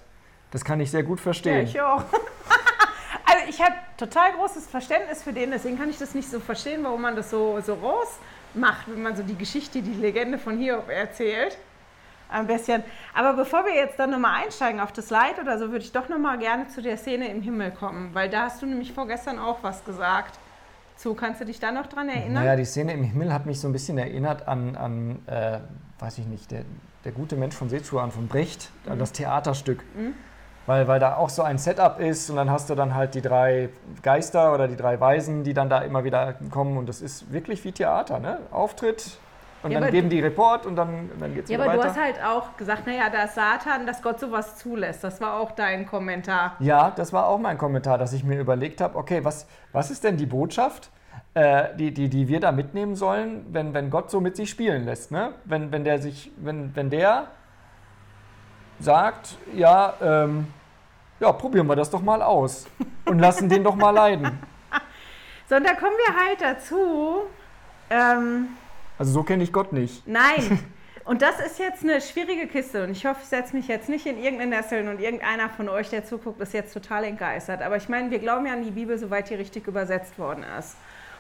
das kann ich sehr gut verstehen. Ja, ich auch. also ich habe total großes Verständnis für den, deswegen kann ich das nicht so verstehen, warum man das so, so rausmacht, wenn man so die Geschichte, die Legende von Hiob erzählt. Ein bisschen. Aber bevor wir jetzt dann nochmal einsteigen auf das Leid oder so, würde ich doch nochmal gerne zu der Szene im Himmel kommen, weil da hast du nämlich vorgestern auch was gesagt zu. Kannst du dich da noch dran erinnern? Naja, die Szene im Himmel hat mich so ein bisschen erinnert an, an äh, weiß ich nicht, der, der gute Mensch von Sezuan, von Brecht, mhm. das Theaterstück. Mhm. Weil, weil da auch so ein Setup ist und dann hast du dann halt die drei Geister oder die drei Weisen, die dann da immer wieder kommen und das ist wirklich wie Theater, ne? Auftritt, und ja, dann geben die Report und dann, dann geht es ja, weiter. Ja, aber du hast halt auch gesagt, naja, da ist Satan, dass Gott sowas zulässt. Das war auch dein Kommentar. Ja, das war auch mein Kommentar, dass ich mir überlegt habe, okay, was, was ist denn die Botschaft? äh, die, die, die wir da mitnehmen sollen, wenn, wenn Gott so mit sich spielen lässt. Ne? Wenn, wenn der sich, wenn, wenn der sagt, ja, ähm, ja, probieren wir das doch mal aus und lassen den doch mal leiden. So, und da kommen wir halt dazu. Ähm, also so kenne ich Gott nicht. Nein. Und das ist jetzt eine schwierige Kiste und ich hoffe, ich setze mich jetzt nicht in irgendeine Nesseln und irgendeiner von euch, der zuguckt, ist jetzt total entgeistert. Aber ich meine, wir glauben ja an die Bibel, soweit die richtig übersetzt worden ist.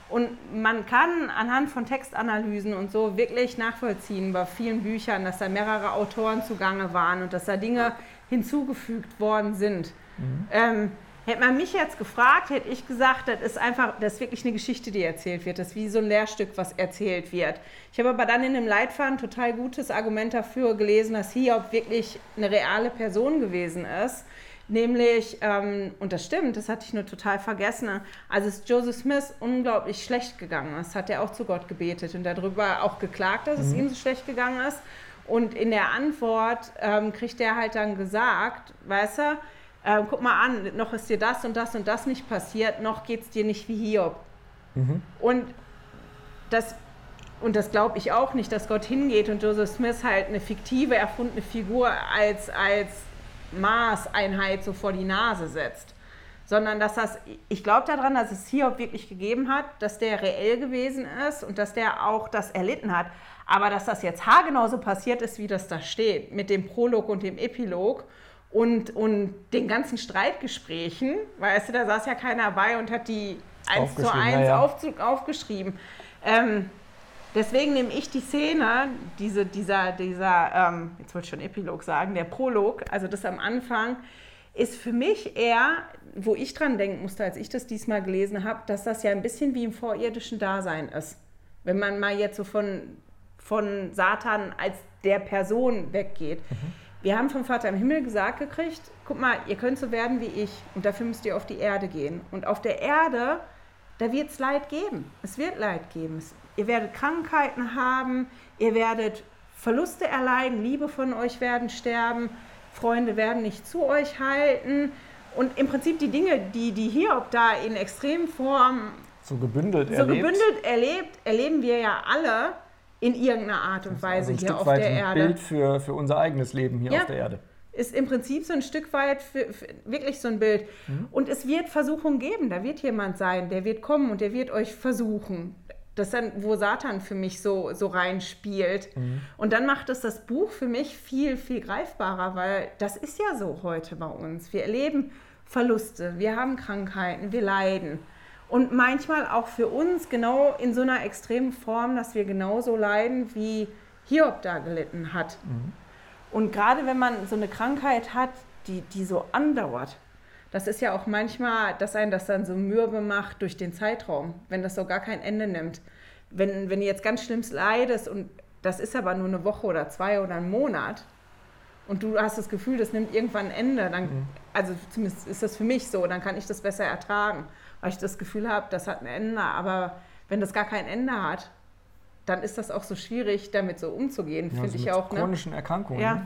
Und man kann anhand von Textanalysen und so wirklich nachvollziehen bei vielen Büchern, dass da mehrere Autoren zugange waren und dass da Dinge hinzugefügt worden sind. Mhm. Ähm, hätte man mich jetzt gefragt, hätte ich gesagt, das ist einfach, das ist wirklich eine Geschichte, die erzählt wird. Das ist wie so ein Lehrstück, was erzählt wird. Ich habe aber dann in dem Leitfaden total gutes Argument dafür gelesen, dass Hiob wirklich eine reale Person gewesen ist Nämlich, ähm, und das stimmt, das hatte ich nur total vergessen, als es Joseph Smith unglaublich schlecht gegangen ist, hat er auch zu Gott gebetet und darüber auch geklagt, dass mhm. es ihm so schlecht gegangen ist. Und in der Antwort ähm, kriegt er halt dann gesagt, weißt du, äh, guck mal an, noch ist dir das und das und das nicht passiert, noch geht es dir nicht wie Hiob. Mhm. Und das und das glaube ich auch nicht, dass Gott hingeht und Joseph Smith halt eine fiktive, erfundene Figur als, als Maßeinheit so vor die Nase setzt. Sondern dass das, ich glaube daran, dass es Hiob wirklich gegeben hat, dass der reell gewesen ist und dass der auch das erlitten hat. Aber dass das jetzt haargenau so passiert ist, wie das da steht, mit dem Prolog und dem Epilog und, und den ganzen Streitgesprächen, weißt du, da saß ja keiner bei und hat die eins zu eins ja. auf, aufgeschrieben. Ähm, Deswegen nehme ich die Szene, diese, dieser, dieser ähm, jetzt wollte ich schon Epilog sagen, der Prolog, also das am Anfang, ist für mich eher, wo ich dran denken musste, als ich das diesmal gelesen habe, dass das ja ein bisschen wie im vorirdischen Dasein ist. Wenn man mal jetzt so von, von Satan als der Person weggeht. Mhm. Wir haben vom Vater im Himmel gesagt gekriegt, guck mal, ihr könnt so werden wie ich und dafür müsst ihr auf die Erde gehen. Und auf der Erde, da wird es Leid geben. Es wird Leid geben. Es, ihr werdet Krankheiten haben, ihr werdet Verluste erleiden, Liebe von euch werden sterben, Freunde werden nicht zu euch halten. Und im Prinzip die Dinge, die, die Hiob da in Extremform so gebündelt so erlebt. gebündelt erlebt, erleben wir ja alle in irgendeiner Art und Weise also hier auf der ein Erde. Bild für, für unser eigenes Leben hier Ja. auf der Erde. Ist im Prinzip so ein Stück weit für, für wirklich so ein Bild. Und es wird Versuchung geben. Da wird jemand sein, der wird kommen und der wird euch versuchen. Das ist dann, wo Satan für mich so, so reinspielt. Und dann macht es das Buch für mich viel, viel greifbarer, weil das ist ja so heute bei uns. Wir erleben Verluste, wir haben Krankheiten, wir leiden. Und manchmal auch für uns genau in so einer extremen Form, dass wir genauso leiden, wie Hiob da gelitten hat. Und gerade wenn man so eine Krankheit hat, die, die so andauert, das ist ja auch manchmal, dass einen das dann so mürbe macht durch den Zeitraum, wenn das so gar kein Ende nimmt. Wenn, wenn du jetzt ganz schlimm leidest und das ist aber nur eine Woche oder zwei oder ein Monat und du hast das Gefühl, das nimmt irgendwann ein Ende, dann, also zumindest ist das für mich so, dann kann ich das besser ertragen, weil ich das Gefühl habe, das hat ein Ende. Aber wenn das gar kein Ende hat, dann ist das auch so schwierig, damit so umzugehen, Ja, finde so ich mit auch. Ne? chronischen Erkrankungen. Ja. ne?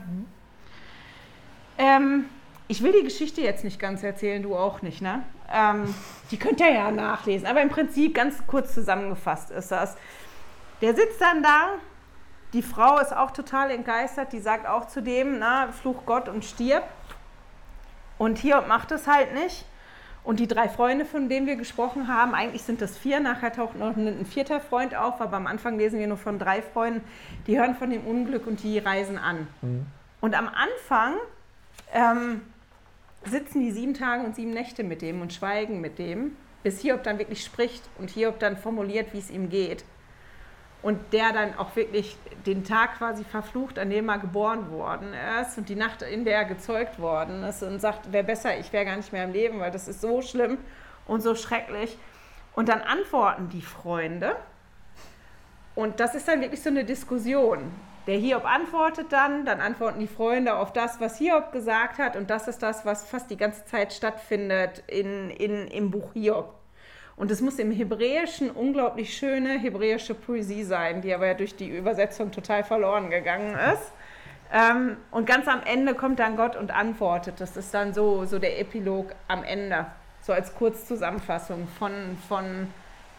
Ähm, ich will die Geschichte jetzt nicht ganz erzählen, du auch nicht, ne? Ähm, die könnt ihr ja nachlesen. Aber im Prinzip ganz kurz zusammengefasst ist das. Der sitzt dann da, die Frau ist auch total entgeistert, die sagt auch zu dem, na, fluch Gott und stirb. Und Hiob macht es halt nicht. Und die drei Freunde, von denen wir gesprochen haben, eigentlich sind das vier, nachher taucht noch ein vierter Freund auf, aber am Anfang lesen wir nur von drei Freunden, die hören von dem Unglück und die reisen an. Und am Anfang ähm, sitzen die sieben Tage und sieben Nächte mit dem und schweigen mit dem, bis Hiob dann wirklich spricht und Hiob dann formuliert, wie es ihm geht. Und der dann auch wirklich den Tag quasi verflucht, an dem er geboren worden ist und die Nacht, in der er gezeugt worden ist und sagt, wäre besser, ich wäre gar nicht mehr im Leben, weil das ist so schlimm und so schrecklich. Und dann antworten die Freunde und das ist dann wirklich so eine Diskussion. Der Hiob antwortet dann, dann antworten die Freunde auf das, was Hiob gesagt hat. Und das ist das, was fast die ganze Zeit stattfindet in, in, im Buch Hiob. Und es muss im Hebräischen unglaublich schöne hebräische Poesie sein, die aber ja durch die Übersetzung total verloren gegangen ist. Ähm, und ganz am Ende kommt dann Gott und antwortet. Das ist dann so, so der Epilog am Ende, so als Kurzzusammenfassung von, von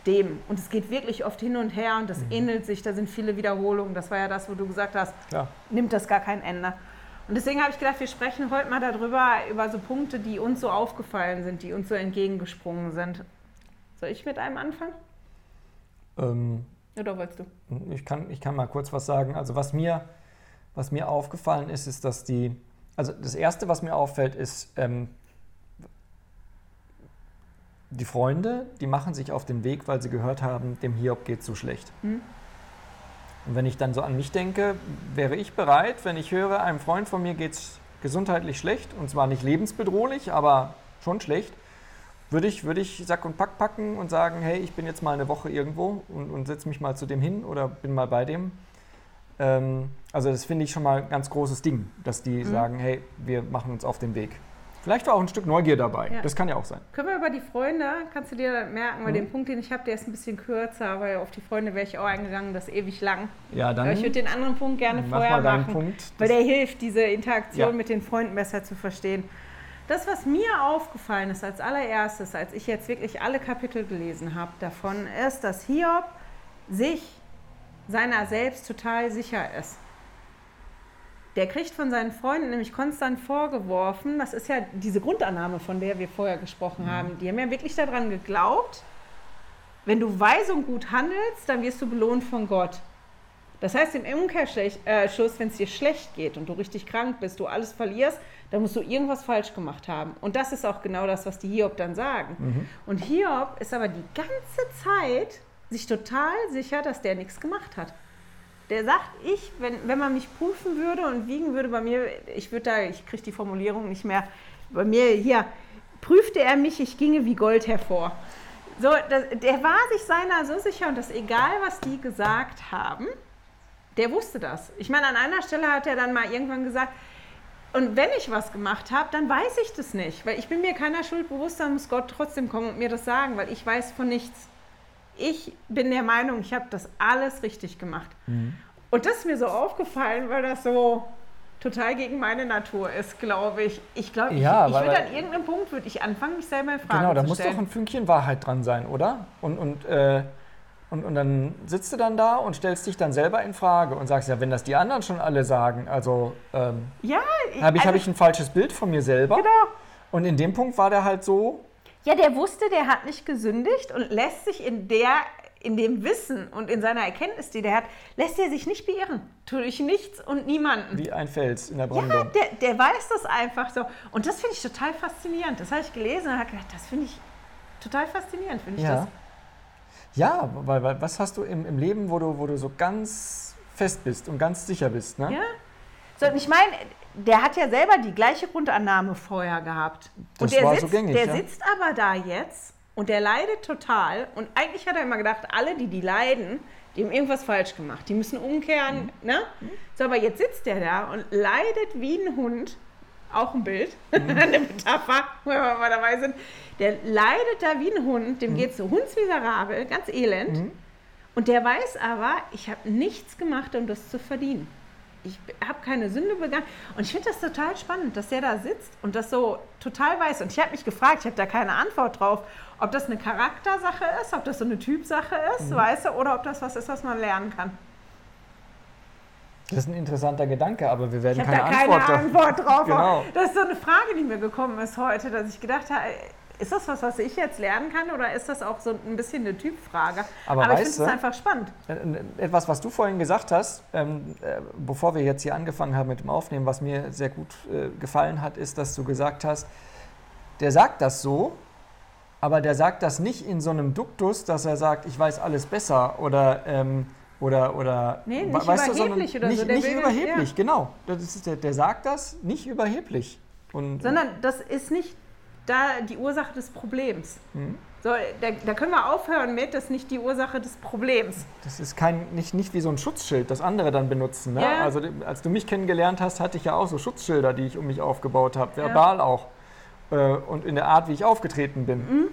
dem. Und es geht wirklich oft hin und her und das ähnelt sich, da sind viele Wiederholungen. Das war ja das, wo du gesagt hast, Klar. nimmt das gar kein Ende. Und deswegen habe ich gedacht, wir sprechen heute mal darüber, über so Punkte, die uns so aufgefallen sind, die uns so entgegengesprungen sind. Soll ich mit einem anfangen? Ähm, Oder wolltest du? ich, kann, ich kann mal kurz was sagen. Also was mir, was mir aufgefallen ist, ist, dass die, also das Erste, was mir auffällt, ist, ähm, die Freunde, die machen sich auf den Weg, weil sie gehört haben, dem Hiob geht so schlecht. Mhm. Und wenn ich dann so an mich denke, wäre ich bereit, wenn ich höre, einem Freund von mir geht es gesundheitlich schlecht, und zwar nicht lebensbedrohlich, aber schon schlecht, würde ich, würde ich Sack und Pack packen und sagen, hey, ich bin jetzt mal eine Woche irgendwo und, und setze mich mal zu dem hin oder bin mal bei dem. Ähm, also das finde ich schon mal ein ganz großes Ding, dass die sagen, hey, wir machen uns auf den Weg. Vielleicht war auch ein Stück Neugier dabei. Ja. Das kann ja auch sein. Können wir über die Freunde, kannst du dir merken, weil Mhm. den Punkt, den ich habe, der ist ein bisschen kürzer, weil auf die Freunde wäre ich auch eingegangen, das ist ewig lang. Ja, dann Aber ich würde den anderen Punkt gerne vorher machen. Punkt. Weil der hilft, diese Interaktion Ja. mit den Freunden besser zu verstehen. Das, was mir aufgefallen ist als allererstes, als ich jetzt wirklich alle Kapitel gelesen habe davon, ist, dass Hiob sich seiner selbst total sicher ist. Der kriegt von seinen Freunden nämlich konstant vorgeworfen, das ist ja diese Grundannahme, von der wir vorher gesprochen haben, die haben ja wirklich daran geglaubt, wenn du weise und gut handelst, dann wirst du belohnt von Gott. Das heißt, im Umkehrschluss, wenn es dir schlecht geht und du richtig krank bist, du alles verlierst, dann musst du irgendwas falsch gemacht haben. Und das ist auch genau das, was die Hiob dann sagen. Und Hiob ist aber die ganze Zeit sich total sicher, dass der nichts gemacht hat. Der sagt, ich, wenn, wenn man mich prüfen würde und wiegen würde bei mir, ich würde da, ich kriege die Formulierung nicht mehr, bei mir hier, prüfte er mich, ich ginge wie Gold hervor. So, das, der war sich seiner so sicher und dass egal, was die gesagt haben, der wusste das. Ich meine, an einer Stelle hat er dann mal irgendwann gesagt, und wenn ich was gemacht habe, dann weiß ich das nicht, weil ich bin mir keiner Schuld bewusst, dann muss Gott trotzdem kommen und mir das sagen, weil ich weiß von nichts. Ich bin der Meinung, ich habe das alles richtig gemacht. Mhm. Und das ist mir so aufgefallen, weil das so total gegen meine Natur ist, glaube ich. Ich glaube, Ja, ich, ich würde an irgendeinem Punkt würde ich anfangen, mich selber in Frage Genau, da zu muss stellen. doch ein Fünkchen Wahrheit dran sein, oder? Und, und, äh, und, und dann sitzt du dann da und stellst dich dann selber in Frage und sagst, ja, wenn das die anderen schon alle sagen, also ähm, ja, habe ich, also- hab ich ein falsches Bild von mir selber. Genau. Und in dem Punkt war der halt so, Ja, der wusste, der hat nicht gesündigt und lässt sich in der, in dem Wissen und in seiner Erkenntnis, die der hat, lässt er sich nicht beirren. Durch nichts und niemanden. wie ein Fels in der Ja, Brandung. der, der weiß das einfach so. Und das finde ich total faszinierend. Das habe ich gelesen und habe gedacht, das finde ich total faszinierend, finde ich Ja. das. Ja, weil, weil was hast du im, im Leben, wo du, wo du so ganz fest bist und ganz sicher bist, ne? Ja. So, und ich meine, der hat ja selber die gleiche Grundannahme vorher gehabt. Das und der, war so sitzt, gängig, der ja. sitzt aber da jetzt und der leidet total. Und eigentlich hat er immer gedacht, alle, die die leiden, die haben irgendwas falsch gemacht. Die müssen umkehren. Mhm. Ne? So, aber jetzt sitzt der da und leidet wie ein Hund. Auch ein Bild, Mhm. eine Metapher, wo wir mal dabei sind. Der leidet da wie ein Hund, Mhm. dem geht es so hundsmiserabel, ganz elend. Und der weiß aber, ich habe nichts gemacht, um das zu verdienen. Ich habe keine Sünde begangen. Und ich finde das total spannend, dass der da sitzt und das so total weiß. Und ich habe mich gefragt, ich habe da keine Antwort drauf, ob das eine Charaktersache ist, ob das so eine Typsache ist, weißt du, oder ob das was ist, was man lernen kann. Das ist ein interessanter Gedanke, aber wir werden Ich keine, da keine Antwort, Antwort, drauf. Genau. Das ist so eine Frage, die mir gekommen ist heute, dass ich gedacht habe, ist das was, was ich jetzt lernen kann oder ist das auch so ein bisschen eine Typfrage? Aber ich weißt finde es einfach spannend. Äh, Etwas, was du vorhin gesagt hast, ähm, äh, bevor wir jetzt hier angefangen haben mit dem Aufnehmen, was mir sehr gut äh, gefallen hat, ist, dass du gesagt hast, der sagt das so, aber der sagt das nicht in so einem Duktus, dass er sagt, ich weiß alles besser oder ähm, oder oder Nee, nicht we- weißt du, überheblich oder so, nicht, der nicht überheblich, ja. genau. Das ist, der, der sagt das nicht überheblich. Und, Sondern das ist nicht da die Ursache des Problems. Mhm. So, da, da können wir aufhören mit, das ist nicht die Ursache des Problems. Das ist kein, nicht, nicht wie so ein Schutzschild, das andere dann benutzen. Ne? Ja. Also als du mich kennengelernt hast, hatte ich ja auch so Schutzschilder, die ich um mich aufgebaut habe, verbal auch. Äh, und in der Art, wie ich aufgetreten bin.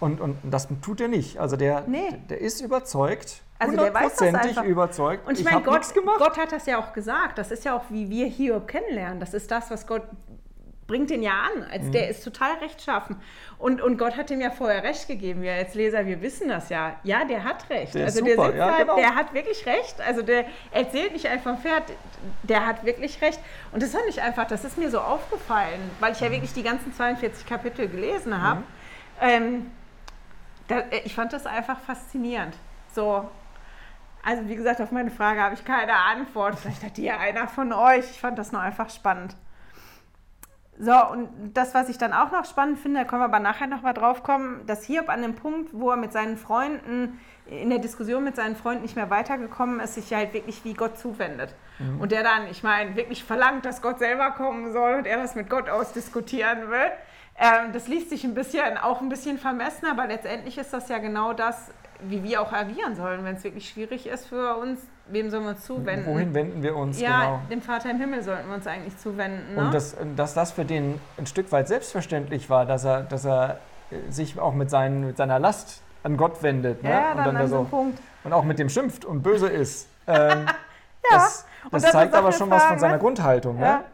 Und, und das tut er nicht. Also der, Mhm. Nee. der ist überzeugt, Also der weiß das einfach. überzeugt. Und ich meine, hab Gott. Gott hat das ja auch gesagt. Das ist ja auch, wie wir Hiob kennenlernen. Das ist das, was Gott bringt den ja an. Mhm. Als der ist total rechtschaffen. Und, und Gott hat ihm ja vorher recht gegeben. Wir als Leser, wir wissen das ja. Ja, der hat recht. Der also der sitzt ja, da, genau. der hat wirklich recht. Also der erzählt nicht einfach ein Pferd, der hat wirklich recht. Und das fand ich einfach, das ist mir so aufgefallen, weil ich ja wirklich die ganzen 42 Kapitel gelesen habe. Ähm, da, ich fand das einfach faszinierend. So, also wie gesagt, auf meine Frage habe ich keine Antwort. Vielleicht hat die ja einer von euch. Ich fand das nur einfach spannend. So, und das, was ich dann auch noch spannend finde, da können wir aber nachher noch mal drauf kommen, dass Hiob an dem Punkt, wo er mit seinen Freunden, in der Diskussion mit seinen Freunden nicht mehr weitergekommen ist, sich halt wirklich wie Gott zuwendet. Und der dann, ich meine, wirklich verlangt, dass Gott selber kommen soll und er das mit Gott ausdiskutieren will. Ähm, das liest sich ein bisschen, auch ein bisschen vermessen, aber letztendlich ist das ja genau das, wie wir auch agieren sollen, wenn es wirklich schwierig ist für uns. Wem sollen wir uns zuwenden? Wohin wenden wir uns? Ja, genau. dem Vater im Himmel sollten wir uns eigentlich zuwenden. Ne? Und das, dass das für den ein Stück weit selbstverständlich war, dass er, dass er äh, sich auch mit, seinen, mit seiner Last an Gott wendet. Ne? ja, und, dann, dann an da so Punkt. und auch mit dem schimpft und böse ist. Ähm, Ja, Das, das dann zeigt aber schon was von fragen, seiner ne? Grundhaltung. Ja. Ne?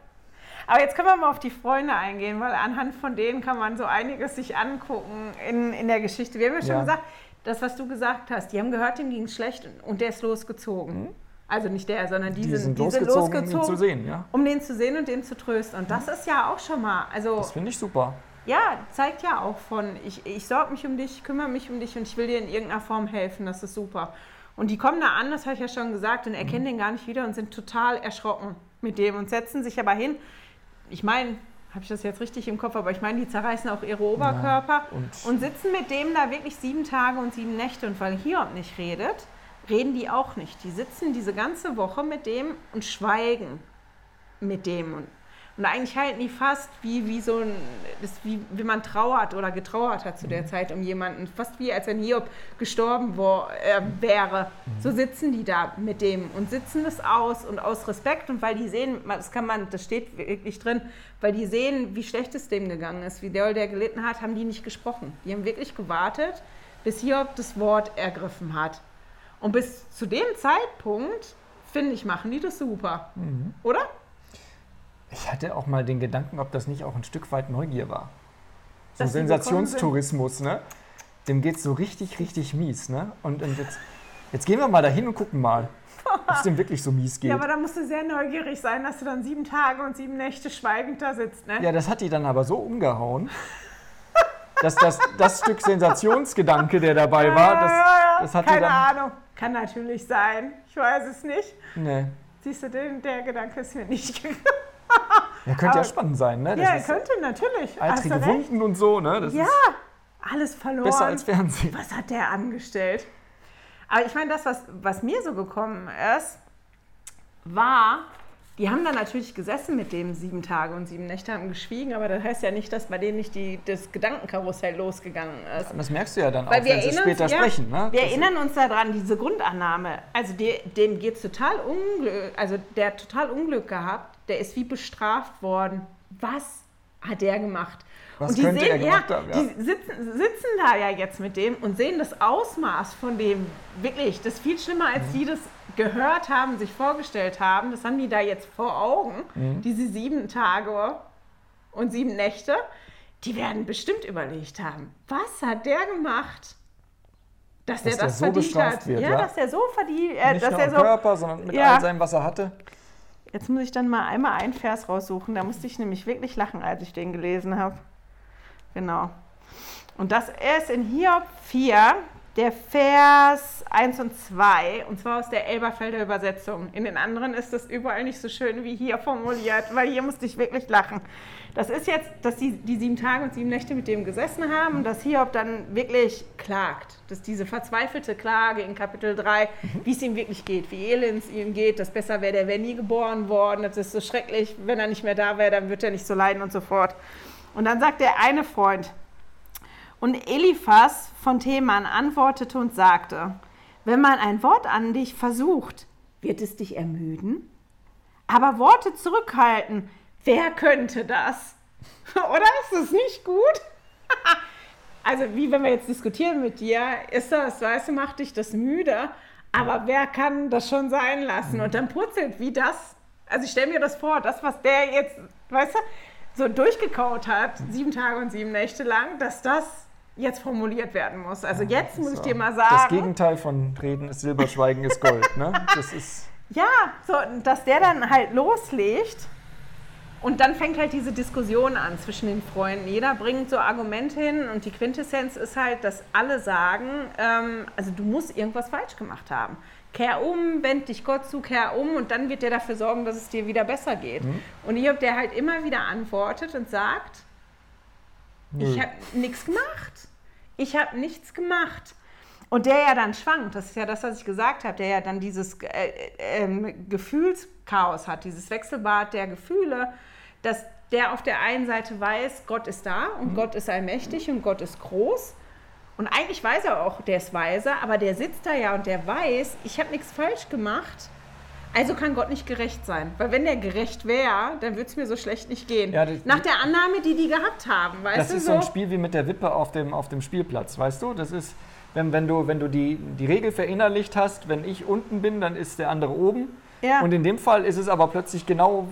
Aber jetzt können wir mal auf die Freunde eingehen, weil anhand von denen kann man so einiges sich angucken in, in der Geschichte. Wir haben ja schon Ja. gesagt, das, was du gesagt hast, die haben gehört, dem ging es schlecht und der ist losgezogen. Also nicht der, sondern die, Mhm. Die sind die losgezogen, um ihn zu sehen. Ja? um den zu sehen und den zu trösten. Und das ist ja auch schon mal, also Das finde ich super. ja, zeigt ja auch von, ich, ich sorge mich um dich, ich kümmere mich um dich und ich will dir in irgendeiner Form helfen, das ist super. Und die kommen da an, das habe ich ja schon gesagt, und erkennen den gar nicht wieder und sind total erschrocken mit dem und setzen sich aber hin. Ich meine, habe ich das jetzt richtig im Kopf, aber ich meine, die zerreißen auch ihre Oberkörper und- und, sitzen mit dem da wirklich sieben Tage und sieben Nächte. Und weil Hiob nicht redet, reden die auch nicht. Die sitzen diese ganze Woche mit dem und schweigen mit dem. Und, Und eigentlich halten die fast wie, wie so ein, wie, wie man trauert oder getrauert hat zu der Zeit um jemanden. Fast wie als wenn Hiob gestorben wo, äh, wäre. So sitzen die da mit dem und sitzen das aus und aus Respekt und weil die sehen, das kann man, das steht wirklich drin, weil die sehen, wie schlecht es dem gegangen ist, wie der, der gelitten hat, haben die nicht gesprochen. Die haben wirklich gewartet, bis Hiob das Wort ergriffen hat. Und bis zu dem Zeitpunkt, finde ich, machen die das super. Mhm. Oder? Ich hatte auch mal den Gedanken, ob das nicht auch ein Stück weit Neugier war. So Dass Sensationstourismus, ne? Dem geht es so richtig, richtig mies, ne? Und, und jetzt, jetzt gehen wir mal dahin und gucken mal, ob es dem wirklich so mies geht. Ja, aber da musst du sehr neugierig sein, dass du dann sieben Tage und sieben Nächte schweigend da sitzt, ne? Ja, das hat die dann aber so umgehauen, dass das, das Stück Sensationsgedanke, der dabei war, das, das hat die Keine dann. Ahnung. Kann natürlich sein. Ich weiß es nicht. Nee. Siehst du, den, der Gedanke ist mir nicht gekommen. Ja, könnte ja Aber- spannend sein, ne? Das Ja, ist könnte natürlich. Eitrige. Wunden und so, ne? Das Ja, alles verloren. besser als Fernsehen. Was hat der angestellt? Aber ich meine, das, was, was mir so gekommen ist, war, die haben dann natürlich gesessen mit dem sieben Tage und sieben Nächte, haben geschwiegen, aber das heißt ja nicht, dass bei denen nicht die, das Gedankenkarussell losgegangen ist. Das merkst du ja dann Weil auch, wenn sie später ja, sprechen, ne? wir Das- erinnern uns daran, diese Grundannahme, also die, denen geht es total Unglück, also der hat total Unglück gehabt, der ist wie bestraft worden. Was hat der gemacht? Was und die könnte sehen, er gemacht ja, haben, ja. die sitzen, sitzen da ja jetzt mit dem und sehen das Ausmaß von dem, wirklich, das ist viel schlimmer, als Mhm. die das gehört haben, sich vorgestellt haben. Das haben die da jetzt vor Augen, Mhm. diese sieben Tage und sieben Nächte. Die werden bestimmt überlegt haben, was hat der gemacht? Dass, der der das so verdient hat. wird, ja, ja. dass der so verdient, äh, Nicht dass nur am so. Körper, sondern mit Ja. all seinem, was er hatte. Jetzt muss ich dann mal einmal einen Vers raussuchen. Da musste ich nämlich wirklich lachen, als ich den gelesen habe. Genau. Und das ist in Hiob 4, der Vers 1 und 2, und zwar aus der Elberfelder Übersetzung. In den anderen ist das überall nicht so schön wie hier formuliert, weil hier musste ich wirklich lachen. Das ist jetzt, dass die, die sieben Tage und sieben Nächte mit dem gesessen haben und dass Hiob dann wirklich klagt. Dass diese verzweifelte Klage in Kapitel 3, wie es ihm wirklich geht, wie elend es ihm geht, dass besser wäre, der wäre nie geboren worden, das ist so schrecklich, wenn er nicht mehr da wäre, dann wird er nicht so leiden und so fort. Und dann sagt der eine Freund, und Eliphas von Theman antwortete und sagte, wenn man ein Wort an dich versucht, wird es dich ermüden? Aber Worte zurückhalten, wer könnte das? Oder ist das nicht gut? also wie wenn wir jetzt diskutieren mit dir, ist das, weißt du, macht dich das müde, aber wer kann das schon sein lassen? Und dann purzelt wie das, also ich stelle mir das vor, das, was der jetzt, weißt du, so durchgekaut hat, sieben Tage und sieben Nächte lang, dass das jetzt formuliert werden muss. Also jetzt muss ich So. dir mal Das sagen, Gegenteil von Reden ist Silber, Schweigen ist Gold. Ne? Das ist, ja, so, dass der dann halt loslegt und dann fängt halt diese Diskussion an zwischen den Freunden. Jeder bringt so Argumente hin und die Quintessenz ist halt, dass alle sagen, ähm, also du musst irgendwas falsch gemacht haben. Kehr um, wend dich Gott zu, kehr um und dann wird der dafür sorgen, dass es dir wieder besser geht. Und ich habe der halt immer wieder antwortet und sagt, ich Nö. habe nichts gemacht. Ich habe nichts gemacht. Und der ja dann schwankt, das ist ja das, was ich gesagt habe, der ja dann dieses äh, äh, ähm, Gefühlschaos hat, dieses Wechselbad der Gefühle, dass der auf der einen Seite weiß, Gott ist da und Gott ist allmächtig und Gott ist groß. Und eigentlich weiß er auch, der ist weise, aber der sitzt da ja und der weiß, ich habe nichts falsch gemacht. Also kann Gott nicht gerecht sein. Weil wenn der gerecht wäre, dann würde es mir so schlecht nicht gehen. Ja, das- Nach der Annahme, die die gehabt haben, weißt das du ist so ein Spiel wie mit der Wippe auf dem, auf dem Spielplatz, weißt du? Das ist, wenn, wenn du, wenn du die, die Regel verinnerlicht hast, wenn ich unten bin, dann ist der andere oben. Ja. Und in dem Fall ist es aber plötzlich genau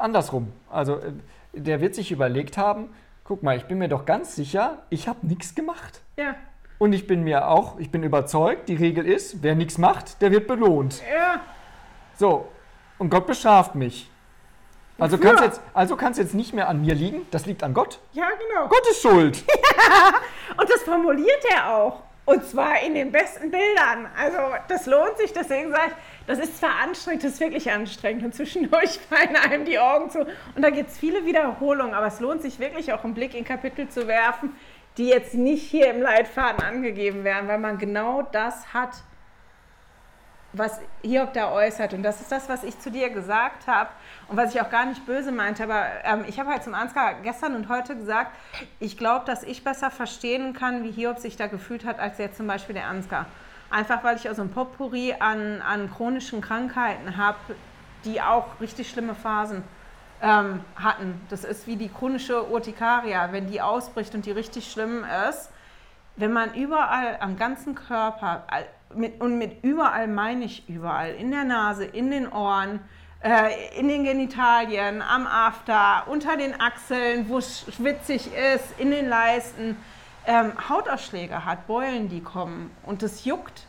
andersrum. Also äh, der wird sich überlegt haben, guck mal, ich bin mir doch ganz sicher, ich habe nichts gemacht. Ja, Und ich bin mir auch, ich bin überzeugt, die Regel ist, wer nichts macht, der wird belohnt. ja. So, und Gott bestraft mich. Also kann es jetzt, also kann's jetzt nicht mehr an mir liegen, das liegt an Gott. Ja, genau. Gott ist schuld. Und das formuliert er auch. Und zwar in den besten Bildern. Also das lohnt sich, deswegen sage ich, das ist zwar anstrengend, das ist wirklich anstrengend. Und zwischendurch fallen einem die Augen zu. Und da gibt es viele Wiederholungen, aber es lohnt sich wirklich auch einen Blick in Kapitel zu werfen, die jetzt nicht hier im Leitfaden angegeben werden, weil man genau das hat. Was Hiob da äußert. Und das ist das, was ich zu dir gesagt habe und was ich auch gar nicht böse meinte. Aber ähm, ich habe halt zum Ansgar gestern und heute gesagt, ich glaube, dass ich besser verstehen kann, wie Hiob sich da gefühlt hat, als jetzt zum Beispiel der Ansgar. Einfach weil ich auch so ein Potpourri an, an chronischen Krankheiten habe, die auch richtig schlimme Phasen ähm, hatten. Das ist wie die chronische Urtikaria, wenn die ausbricht und die richtig schlimm ist. Wenn man überall am ganzen Körper mit, und mit überall meine ich überall, in der Nase, in den Ohren, äh, in den Genitalien, am After, unter den Achseln, wo es schwitzig ist, in den Leisten, ähm, Hautausschläge hat, Beulen, die kommen. Und das juckt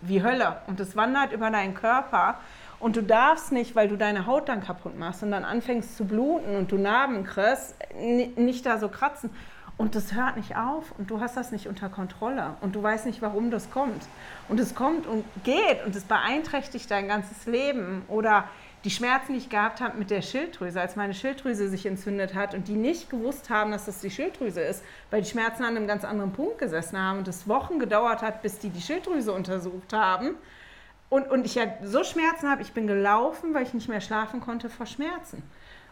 wie Hölle. Und das wandert über deinen Körper. Und du darfst nicht, weil du deine Haut dann kaputt machst und dann anfängst zu bluten und du Narben kriegst, nicht da so kratzen. Und das hört nicht auf und du hast das nicht unter Kontrolle und du weißt nicht, warum das kommt. Und es kommt und geht und es beeinträchtigt dein ganzes Leben. Oder die Schmerzen, die ich gehabt habe mit der Schilddrüse, als meine Schilddrüse sich entzündet hat und die nicht gewusst haben, dass das die Schilddrüse ist, weil die Schmerzen an einem ganz anderen Punkt gesessen haben und es Wochen gedauert hat, bis die die Schilddrüse untersucht haben. Und, und ich ja so Schmerzen habe, ich bin gelaufen, weil ich nicht mehr schlafen konnte vor Schmerzen.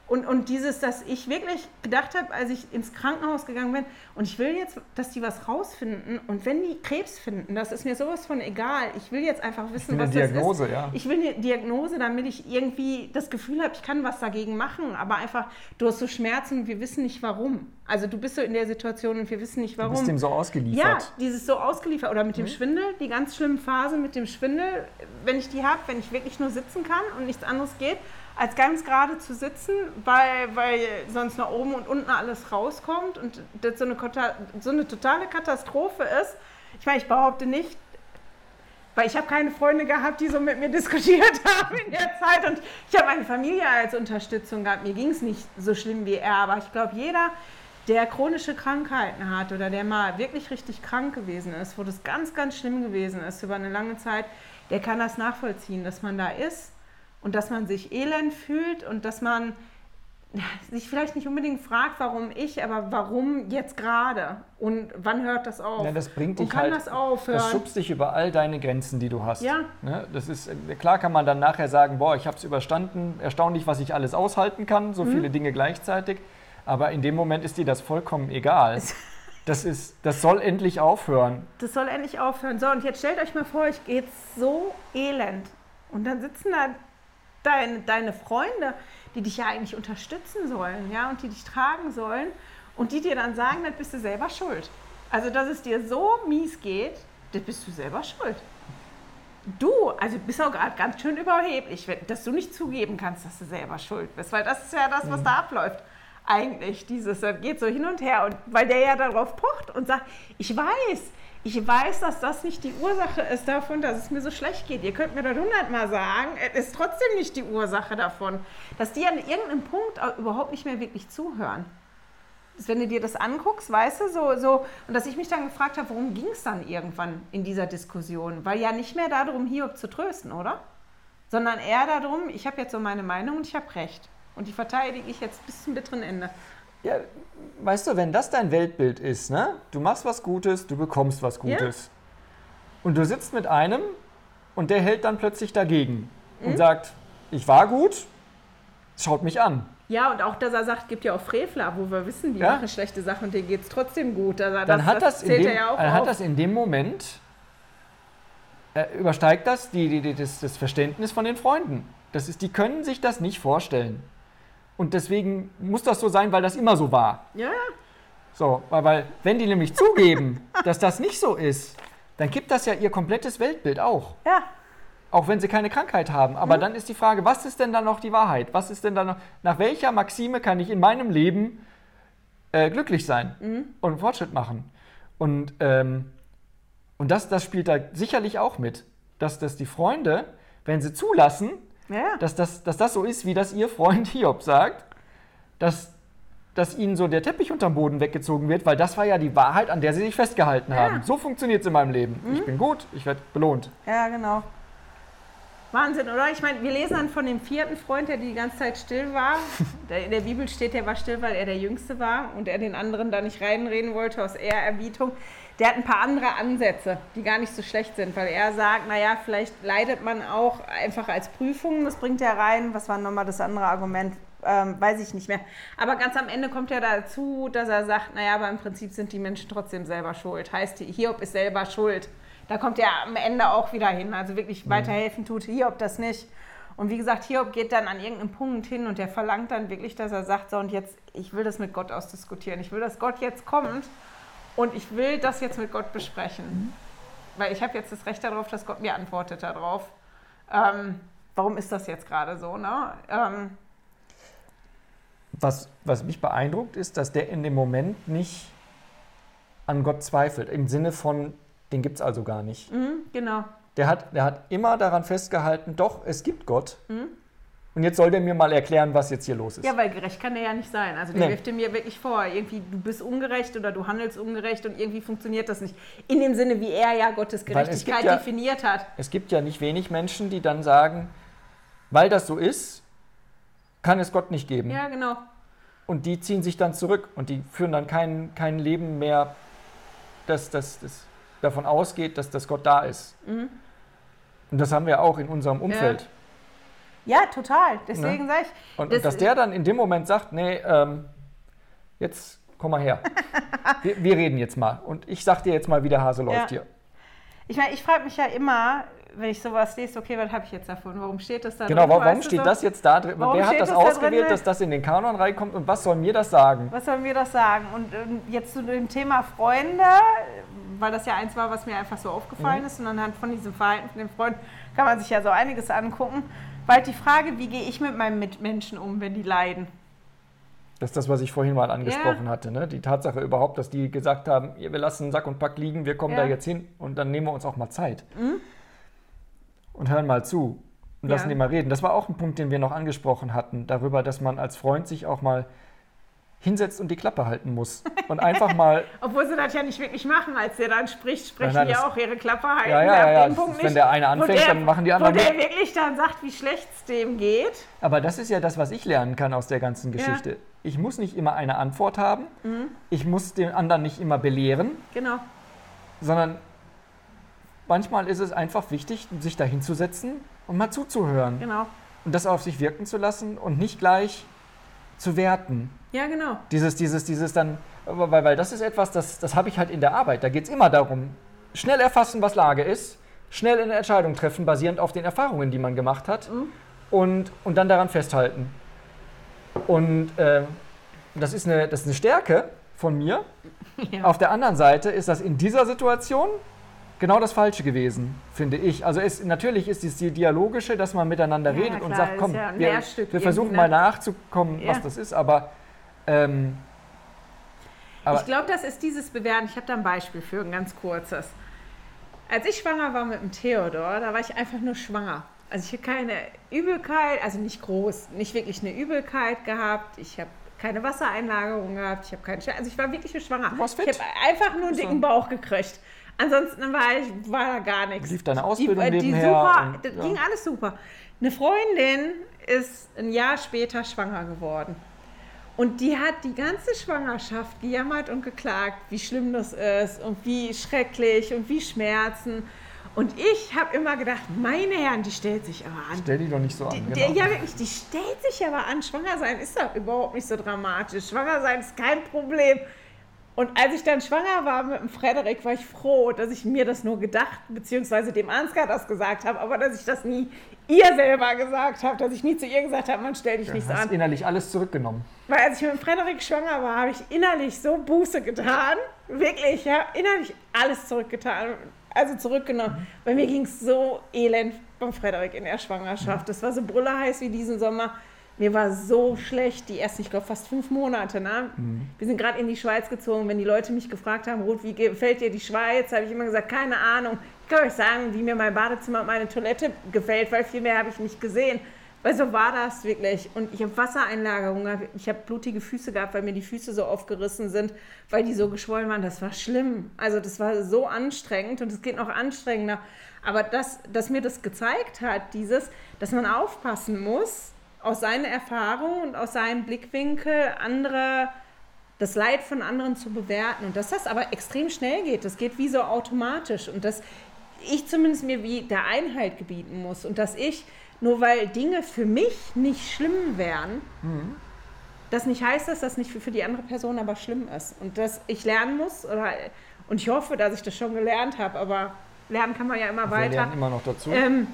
Und, und dieses, dass ich wirklich gedacht habe, als ich ins Krankenhaus gegangen bin, und ich will jetzt, dass die was rausfinden. Und wenn die Krebs finden, das ist mir sowas von egal. Ich will jetzt einfach wissen, was Diagnose, das ist. Ja. Ich will eine Diagnose, damit ich irgendwie das Gefühl habe, ich kann was dagegen machen. Aber einfach, du hast so Schmerzen und wir wissen nicht warum. Also du bist so in der Situation und wir wissen nicht warum. Du bist dem so ausgeliefert. Ja, dieses so ausgeliefert. Oder mit dem mhm. Schwindel, die ganz schlimmen Phasen mit dem Schwindel, wenn ich die habe, wenn ich wirklich nur sitzen kann und nichts anderes geht als ganz gerade zu sitzen, weil, weil sonst nach oben und unten alles rauskommt und das so eine, so eine totale Katastrophe ist. Ich meine, ich behaupte nicht, weil ich habe keine Freunde gehabt, die so mit mir diskutiert haben in der Zeit und ich habe meine Familie als Unterstützung gehabt. Mir ging es nicht so schlimm wie er, aber ich glaube, jeder, der chronische Krankheiten hat oder der mal wirklich richtig krank gewesen ist, wo das ganz, ganz schlimm gewesen ist über eine lange Zeit, der kann das nachvollziehen, dass man da ist und dass man sich elend fühlt und dass man sich vielleicht nicht unbedingt fragt, warum ich, aber warum jetzt gerade und wann hört das auf? Ja, das bringt dich und kann halt, das aufhören? Das schubst dich über all deine Grenzen, die du hast. Ja. Ne? Das ist klar, kann man dann nachher sagen, boah, ich habe es überstanden, erstaunlich, was ich alles aushalten kann, so mhm. viele Dinge gleichzeitig. Aber in dem Moment ist dir das vollkommen egal. Das, ist, das soll endlich aufhören. Das soll endlich aufhören. So, und jetzt stellt euch mal vor, euch geht so elend. Und dann sitzen da deine, deine Freunde, die dich ja eigentlich unterstützen sollen, ja, und die dich tragen sollen und die dir dann sagen, das bist du selber schuld. Also, dass es dir so mies geht, das bist du selber schuld. Du, also bist auch gerade ganz schön überheblich, dass du nicht zugeben kannst, dass du selber schuld bist, weil das ist ja das, was mhm. da abläuft. Eigentlich, dieses, geht so hin und her und weil der ja darauf pocht und sagt, ich weiß, ich weiß, dass das nicht die Ursache ist davon, dass es mir so schlecht geht. Ihr könnt mir das hundertmal sagen, es ist trotzdem nicht die Ursache davon, dass die an irgendeinem Punkt überhaupt nicht mehr wirklich zuhören. Dass, wenn du dir das anguckst, weißt du, so, so, und dass ich mich dann gefragt habe, worum ging es dann irgendwann in dieser Diskussion? Weil ja nicht mehr darum, Hiob zu trösten, oder? Sondern eher darum, ich habe jetzt so meine Meinung und ich habe recht. Und die verteidige ich jetzt bis zum bitteren Ende. Ja, weißt du, wenn das dein Weltbild ist, ne? du machst was Gutes, du bekommst was Gutes. Ja. Und du sitzt mit einem und der hält dann plötzlich dagegen mhm. und sagt, ich war gut, schaut mich an. Ja, und auch, dass er sagt, gibt ja auch Frevler, wo wir wissen, die ja? machen schlechte Sachen und denen geht es trotzdem gut. Also dann das, hat, das, das, dem, ja dann hat das in dem Moment, äh, übersteigt das die, die, die, das, das Verständnis von den Freunden. Das ist, die können sich das nicht vorstellen. Und deswegen muss das so sein, weil das immer so war. Ja. So, weil, weil wenn die nämlich zugeben, dass das nicht so ist, dann gibt das ja ihr komplettes Weltbild auch. Ja. Auch wenn sie keine Krankheit haben. Aber mhm. dann ist die Frage, was ist denn dann noch die Wahrheit? Was ist denn dann noch, nach welcher Maxime kann ich in meinem Leben äh, glücklich sein mhm. und Fortschritt machen? Und, ähm, und das, das spielt da sicherlich auch mit, dass, dass die Freunde, wenn sie zulassen, ja. Dass, das, dass das so ist, wie das ihr Freund Hiob sagt, dass, dass ihnen so der Teppich unterm Boden weggezogen wird, weil das war ja die Wahrheit, an der sie sich festgehalten ja. haben. So funktioniert es in meinem Leben. Mhm. Ich bin gut, ich werde belohnt. Ja, genau. Wahnsinn, oder? Ich meine, wir lesen dann von dem vierten Freund, der die ganze Zeit still war. In der Bibel steht, der war still, weil er der Jüngste war und er den anderen da nicht reinreden wollte aus Ehrerbietung. Der hat ein paar andere Ansätze, die gar nicht so schlecht sind, weil er sagt, naja, vielleicht leidet man auch einfach als Prüfung, das bringt er rein. Was war nochmal das andere Argument? Ähm, weiß ich nicht mehr. Aber ganz am Ende kommt er dazu, dass er sagt, naja, aber im Prinzip sind die Menschen trotzdem selber schuld. Heißt, Hiob ist selber schuld. Da kommt er am Ende auch wieder hin. Also wirklich mhm. weiterhelfen tut Hiob das nicht. Und wie gesagt, Hiob geht dann an irgendeinem Punkt hin und der verlangt dann wirklich, dass er sagt, so und jetzt, ich will das mit Gott ausdiskutieren. Ich will, dass Gott jetzt kommt und ich will das jetzt mit Gott besprechen. Weil ich habe jetzt das Recht darauf, dass Gott mir antwortet darauf. Ähm, warum ist das jetzt gerade so? Ne? Ähm, was, was mich beeindruckt, ist, dass der in dem Moment nicht an Gott zweifelt. Im Sinne von, den gibt es also gar nicht. Mhm, genau. Der hat, der hat immer daran festgehalten, doch, es gibt Gott. Mhm. Und jetzt soll der mir mal erklären, was jetzt hier los ist. Ja, weil gerecht kann der ja nicht sein. Also der nee. wirft mir wirklich vor, irgendwie du bist ungerecht oder du handelst ungerecht und irgendwie funktioniert das nicht. In dem Sinne, wie er ja Gottes Gerechtigkeit ja, definiert hat. Es gibt ja nicht wenig Menschen, die dann sagen, weil das so ist, kann es Gott nicht geben. Ja, genau. Und die ziehen sich dann zurück und die führen dann kein, kein Leben mehr, das, das, das davon ausgeht, dass das Gott da ist. Mhm. Und das haben wir auch in unserem Umfeld. Ja. Ja, total. Deswegen ne? sage ich. Und, das und, dass der dann in dem Moment sagt, nee, ähm, jetzt komm mal her. wir, wir, reden jetzt mal. Und ich sag dir jetzt mal, wie der Hase läuft ja. hier. Ich meine, ich frage mich ja immer, wenn ich sowas lese, okay, was habe ich jetzt davon? Warum steht das da genau, drin? Genau, warum steht so? das jetzt da drin? Warum Wer hat das, das ausgewählt, da dass das in den Kanon reinkommt und was soll mir das sagen? Was soll mir das sagen? Und ähm, jetzt zu dem Thema Freunde, weil das ja eins war, was mir einfach so aufgefallen mhm. ist und anhand von diesem Verhalten von den Freunden kann man sich ja so einiges angucken. Bald die Frage, wie gehe ich mit meinen Mitmenschen um, wenn die leiden? Das ist das, was ich vorhin mal angesprochen ja. hatte. Ne? Die Tatsache überhaupt, dass die gesagt haben, wir lassen Sack und Pack liegen, wir kommen ja. da jetzt hin und dann nehmen wir uns auch mal Zeit. Mhm. Und hören mal zu und lassen ja. die mal reden. Das war auch ein Punkt, den wir noch angesprochen hatten, darüber, dass man als Freund sich auch mal hinsetzt und die Klappe halten muss. Und einfach mal. Obwohl sie das ja nicht wirklich machen, als der dann spricht, sprechen nein, nein, die auch ihre Klappe halten. Ja, ja, ja, ja. Punkt wenn der eine anfängt, der, dann machen die anderen. Wo der wirklich dann sagt, wie schlecht es dem geht. Aber das ist ja das, was ich lernen kann aus der ganzen Geschichte. Ja. Ich muss nicht immer eine Antwort haben. Mhm. Ich muss den anderen nicht immer belehren. Genau. Sondern manchmal ist es einfach wichtig, sich da hinzusetzen und mal zuzuhören. Genau. Und das auf sich wirken zu lassen und nicht gleich zu werten. Ja, genau. Dieses, dieses, dieses dann, weil, weil das ist etwas, das, das habe ich halt in der Arbeit. Da geht es immer darum, schnell erfassen, was Lage ist, schnell eine Entscheidung treffen, basierend auf den Erfahrungen, die man gemacht hat mhm. und, und dann daran festhalten. Und äh, das, ist eine, das ist eine Stärke von mir. Ja. Auf der anderen Seite ist das in dieser Situation genau das Falsche gewesen, finde ich. Also es, natürlich ist es die dialogische, dass man miteinander ja, redet klar, und sagt, komm, ja wir, wir versuchen ne? mal nachzukommen, was das ist, aber... Ähm, aber ich glaube, das ist dieses Bewerten. Ich habe da ein Beispiel für, ein ganz kurzes. Als ich schwanger war mit dem Theodor, da war ich einfach nur schwanger. Also ich habe keine Übelkeit, also nicht groß, nicht wirklich eine Übelkeit gehabt. Ich habe keine Wassereinlagerung gehabt, ich habe keinen Also ich war wirklich nur schwanger. Du warst fit? Ich habe einfach nur einen dicken Bauch gekriegt. Ansonsten war, ich, war da gar nichts. Lief deine Ausbildung die, die nebenher? Super, und, das ja. ging alles super. Eine Freundin ist ein Jahr später schwanger geworden. Und die hat die ganze Schwangerschaft gejammert und geklagt, wie schlimm das ist und wie schrecklich und wie Schmerzen. Und ich habe immer gedacht, meine Herren, die stellt sich aber an. Stell die doch nicht so an. Die, genau. Ja, wirklich, die stellt sich aber an. Schwanger sein ist doch überhaupt nicht so dramatisch. Schwanger sein ist kein Problem. Und als ich dann schwanger war mit dem Frederik, war ich froh, dass ich mir das nur gedacht, beziehungsweise dem Ansgar das gesagt habe, aber dass ich das nie ihr selber gesagt habe, dass ich nie zu ihr gesagt habe, man stellt dich ja, nicht an. innerlich alles zurückgenommen. Weil als ich mit dem Frederik schwanger war, habe ich innerlich so Buße getan. Wirklich, ja, innerlich alles zurückgetan. Also zurückgenommen. Mhm. Bei mir ging es so elend beim Frederik in der Schwangerschaft. Das war so brüllerheiß wie diesen Sommer. Mir war so schlecht, die ersten, ich glaube, fast fünf Monate. Ne? Mhm. Wir sind gerade in die Schweiz gezogen. Wenn die Leute mich gefragt haben, Ruth, wie gefällt dir die Schweiz, habe ich immer gesagt, keine Ahnung. Ich kann euch sagen, wie mir mein Badezimmer und meine Toilette gefällt, weil viel mehr habe ich nicht gesehen. Weil so war das wirklich. Und ich habe Wassereinlagerung gehabt. Ich habe blutige Füße gehabt, weil mir die Füße so aufgerissen sind, weil die so geschwollen waren. Das war schlimm. Also das war so anstrengend und es geht noch anstrengender. Aber das, dass mir das gezeigt hat, dieses, dass man aufpassen muss, aus seiner Erfahrung und aus seinem Blickwinkel andere das Leid von anderen zu bewerten und dass das aber extrem schnell geht. Das geht wie so automatisch und dass ich zumindest mir wie der Einhalt gebieten muss und dass ich, nur weil Dinge für mich nicht schlimm wären, mhm. das nicht heißt, dass das nicht für, für die andere Person aber schlimm ist und dass ich lernen muss oder, und ich hoffe, dass ich das schon gelernt habe, aber lernen kann man ja immer Wir weiter. lernen immer noch dazu. Ähm,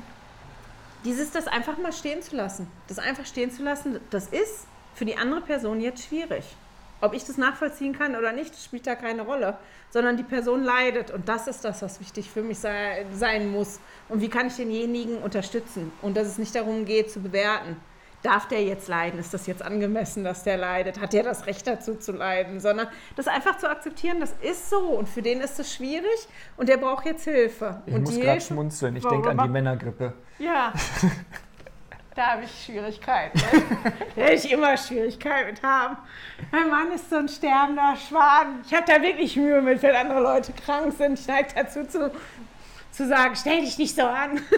dieses, das einfach mal stehen zu lassen. Das einfach stehen zu lassen, das ist für die andere Person jetzt schwierig. Ob ich das nachvollziehen kann oder nicht, spielt da keine Rolle, sondern die Person leidet und das ist das, was wichtig für mich sei, sein muss. Und wie kann ich denjenigen unterstützen? Und dass es nicht darum geht, zu bewerten. Darf der jetzt leiden? Ist das jetzt angemessen, dass der leidet? Hat der das Recht dazu zu leiden? Sondern das einfach zu akzeptieren, das ist so und für den ist es schwierig und der braucht jetzt Hilfe. Ich und muss gerade schmunzeln. Ich denke an die Männergrippe. Ja. Da habe ich Schwierigkeiten. Ne? da werde ich immer Schwierigkeiten mit haben. Mein Mann ist so ein sterbender Schwan. Ich habe da wirklich Mühe mit, wenn andere Leute krank sind. Ich neige dazu zu, zu sagen, stell dich nicht so an.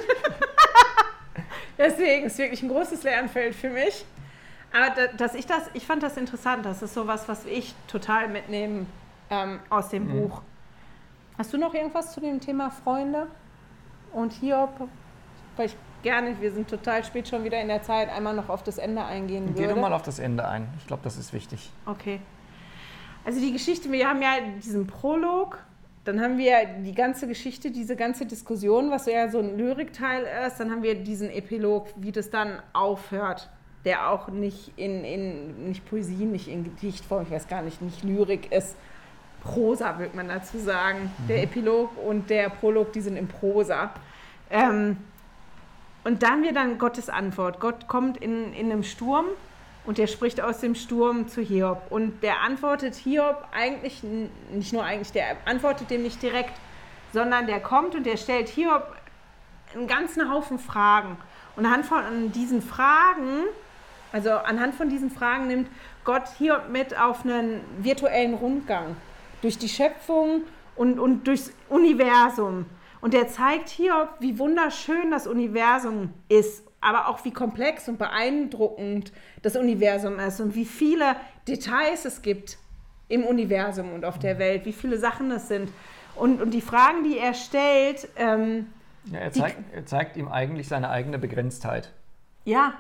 Deswegen ist es wirklich ein großes Lernfeld für mich. Aber dass ich das, ich fand das interessant. Das ist sowas, was ich total mitnehme ähm, aus dem mhm. Buch. Hast du noch irgendwas zu dem Thema Freunde und Hiob? Weil ich gerne, wir sind total spät schon wieder in der Zeit, einmal noch auf das Ende eingehen Geh würde. Geh mal auf das Ende ein. Ich glaube, das ist wichtig. Okay. Also die Geschichte, wir haben ja diesen Prolog, dann haben wir die ganze Geschichte, diese ganze Diskussion, was ja so ein Lyrikteil ist, dann haben wir diesen Epilog, wie das dann aufhört, der auch nicht in, in nicht Poesie, nicht in Gedichtform, ich weiß gar nicht, nicht Lyrik ist, Prosa, würde man dazu sagen. Mhm. Der Epilog und der Prolog, die sind in Prosa. Ähm, und da haben wir dann Gottes Antwort. Gott kommt in, in einem Sturm und der spricht aus dem Sturm zu Hiob. Und der antwortet Hiob eigentlich, nicht nur eigentlich, der antwortet dem nicht direkt, sondern der kommt und der stellt Hiob einen ganzen Haufen Fragen. Und anhand von diesen Fragen, also anhand von diesen Fragen nimmt Gott Hiob mit auf einen virtuellen Rundgang durch die Schöpfung und, und durchs Universum. Und er zeigt hier, wie wunderschön das Universum ist, aber auch wie komplex und beeindruckend das Universum ist und wie viele Details es gibt im Universum und auf der Welt, wie viele Sachen es sind. Und, und die Fragen, die er stellt. Ähm, ja, er, zeigt, die, er zeigt ihm eigentlich seine eigene Begrenztheit. Ja,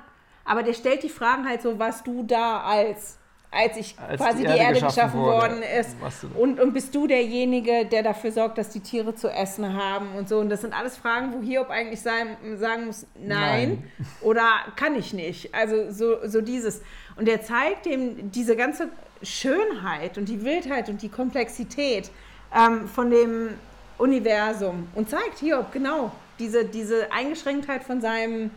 aber der stellt die Fragen halt so, was du da als als ich als quasi die Erde, die Erde geschaffen, worden ist. Und, und bist du derjenige, der dafür sorgt, dass die Tiere zu essen haben und so. Und das sind alles Fragen, wo Hiob eigentlich sein, sagen muss, nein, nein, oder kann ich nicht. Also so, so dieses. Und er zeigt ihm diese ganze Schönheit und die Wildheit und die Komplexität ähm, von dem Universum und zeigt Hiob genau diese, diese Eingeschränktheit von seinem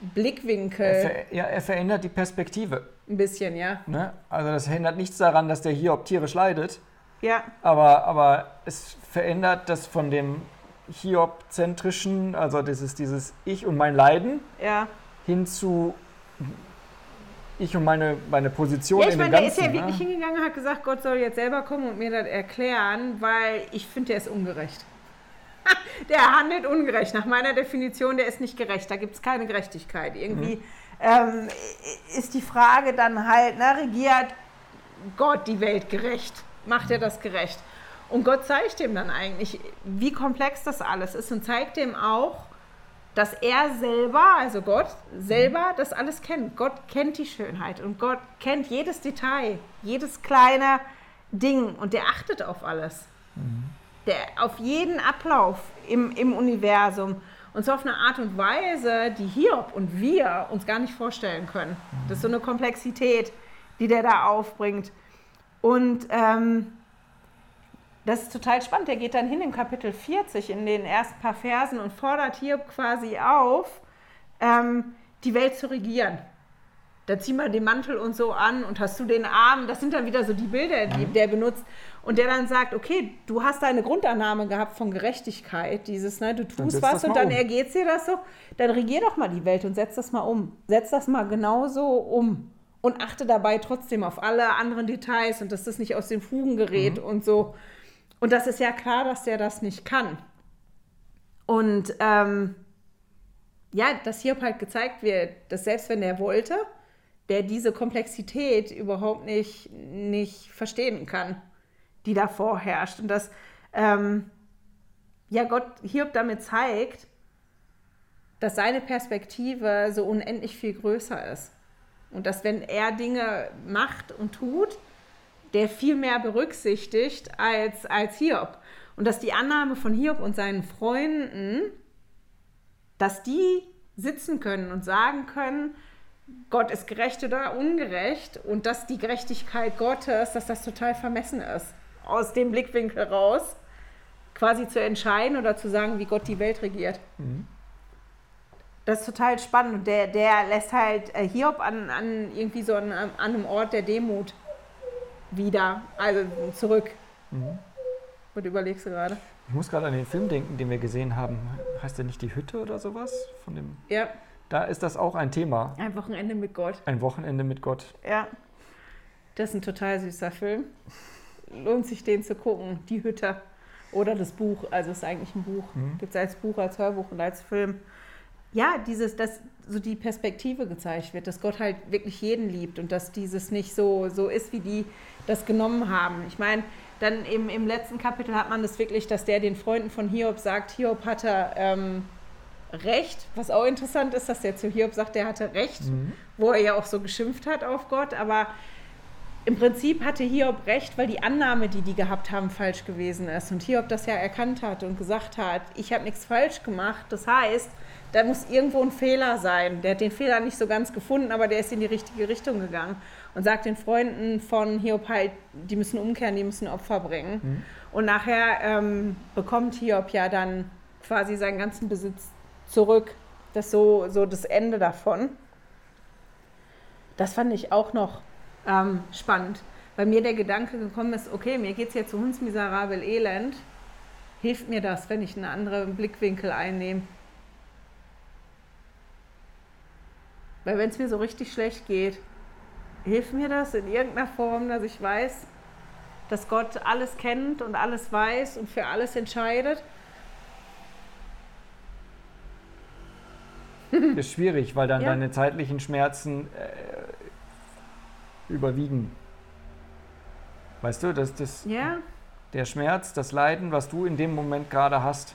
Blickwinkel. Er, ver ja, er verändert die Perspektive. Ein bisschen, ja. Ne? Also das hindert nichts daran, dass der Hiob tierisch leidet. Ja. Aber, aber es verändert das von dem Hiob-zentrischen, also dieses, dieses Ich und mein Leiden, ja. hin zu ich und meine, meine Position ja, ich in meine, dem Ganzen. Der ist ja ne? wirklich hingegangen und hat gesagt, Gott soll jetzt selber kommen und mir das erklären, weil ich finde, der ist ungerecht. der handelt ungerecht. Nach meiner Definition, der ist nicht gerecht. Da gibt es keine Gerechtigkeit. Irgendwie mhm. ähm, ist die Frage dann halt, ne, regiert Gott die Welt gerecht? Macht er das gerecht? Und Gott zeigt ihm dann eigentlich, wie komplex das alles ist und zeigt ihm auch, dass er selber, also Gott selber, das alles kennt. Gott kennt die Schönheit und Gott kennt jedes Detail, jedes kleine Ding und der achtet auf alles. Mhm der, auf jeden Ablauf im, im Universum. Und zwar auf eine Art und Weise, die Hiob und wir uns gar nicht vorstellen können. Das ist so eine Komplexität, die der da aufbringt. Und ähm, das ist total spannend. Der geht dann hin im Kapitel 40 in den ersten paar Versen und fordert Hiob quasi auf, ähm, die Welt zu regieren da zieh mal den Mantel und so an und hast du den Arm. Das sind dann wieder so die Bilder, die mhm. der benutzt. Und der dann sagt, okay, du hast deine Grundannahme gehabt von Gerechtigkeit, dieses, ne, du tust was und dann um. ergeht dir das so. Dann regier doch mal die Welt und setz das mal um. Setz das mal genauso um. Und achte dabei trotzdem auf alle anderen Details und dass das nicht aus den Fugen gerät mhm. und so. Und das ist ja klar, dass der das nicht kann. Und ähm, ja, dass hier halt gezeigt wird, dass selbst wenn er wollte, der diese Komplexität überhaupt nicht, nicht verstehen kann, die da vorherrscht. Und dass ähm, ja Gott Hiob damit zeigt, dass seine Perspektive so unendlich viel größer ist. Und dass wenn er Dinge macht und tut, der viel mehr berücksichtigt als, als Hiob. Und dass die Annahme von Hiob und seinen Freunden, dass die sitzen können und sagen können, Gott ist gerecht oder ungerecht und dass die Gerechtigkeit Gottes, dass das total vermessen ist, aus dem Blickwinkel raus, quasi zu entscheiden oder zu sagen, wie Gott die Welt regiert. Mhm. Das ist total spannend und der, der lässt halt äh, Hiob an, an irgendwie so an, an einem Ort der Demut wieder, also zurück. Mhm. Und überlegst du gerade? Ich muss gerade an den Film denken, den wir gesehen haben. Heißt der nicht die Hütte oder sowas? Von dem ja. Da ist das auch ein Thema. Ein Wochenende mit Gott. Ein Wochenende mit Gott. Ja. Das ist ein total süßer Film. Lohnt sich, den zu gucken. Die Hütte. Oder das Buch. Also es ist eigentlich ein Buch. Mhm. Gibt es als Buch, als Hörbuch und als Film. Ja, dieses, dass so die Perspektive gezeigt wird, dass Gott halt wirklich jeden liebt und dass dieses nicht so, so ist, wie die das genommen haben. Ich meine, dann im, im letzten Kapitel hat man das wirklich, dass der den Freunden von Hiob sagt, Hiob hatte ähm, Recht, was auch interessant ist, dass der zu Hiob sagt, der hatte Recht, mhm. wo er ja auch so geschimpft hat auf Gott, aber im Prinzip hatte Hiob recht, weil die Annahme, die die gehabt haben, falsch gewesen ist. Und Hiob das ja erkannt hat und gesagt hat, ich habe nichts falsch gemacht. Das heißt, da muss irgendwo ein Fehler sein. Der hat den Fehler nicht so ganz gefunden, aber der ist in die richtige Richtung gegangen. Und sagt den Freunden von Hiob halt, die müssen umkehren, die müssen Opfer bringen. Mhm. Und nachher ähm, bekommt Hiob ja dann quasi seinen ganzen Besitz zurück. Das ist so, so das Ende davon. Das fand ich auch noch ähm, spannend, weil mir der Gedanke gekommen ist, okay, mir geht es jetzt so hundsmiserabel elend. Hilft mir das, wenn ich einen anderen Blickwinkel einnehme? Weil wenn es mir so richtig schlecht geht, hilft mir das in irgendeiner Form, dass ich weiß, dass Gott alles kennt und alles weiß und für alles entscheidet ist schwierig, weil dann ja. deine zeitlichen Schmerzen äh, überwiegen. Weißt du, dass das, ja. der Schmerz, das Leiden, was du in dem Moment gerade hast,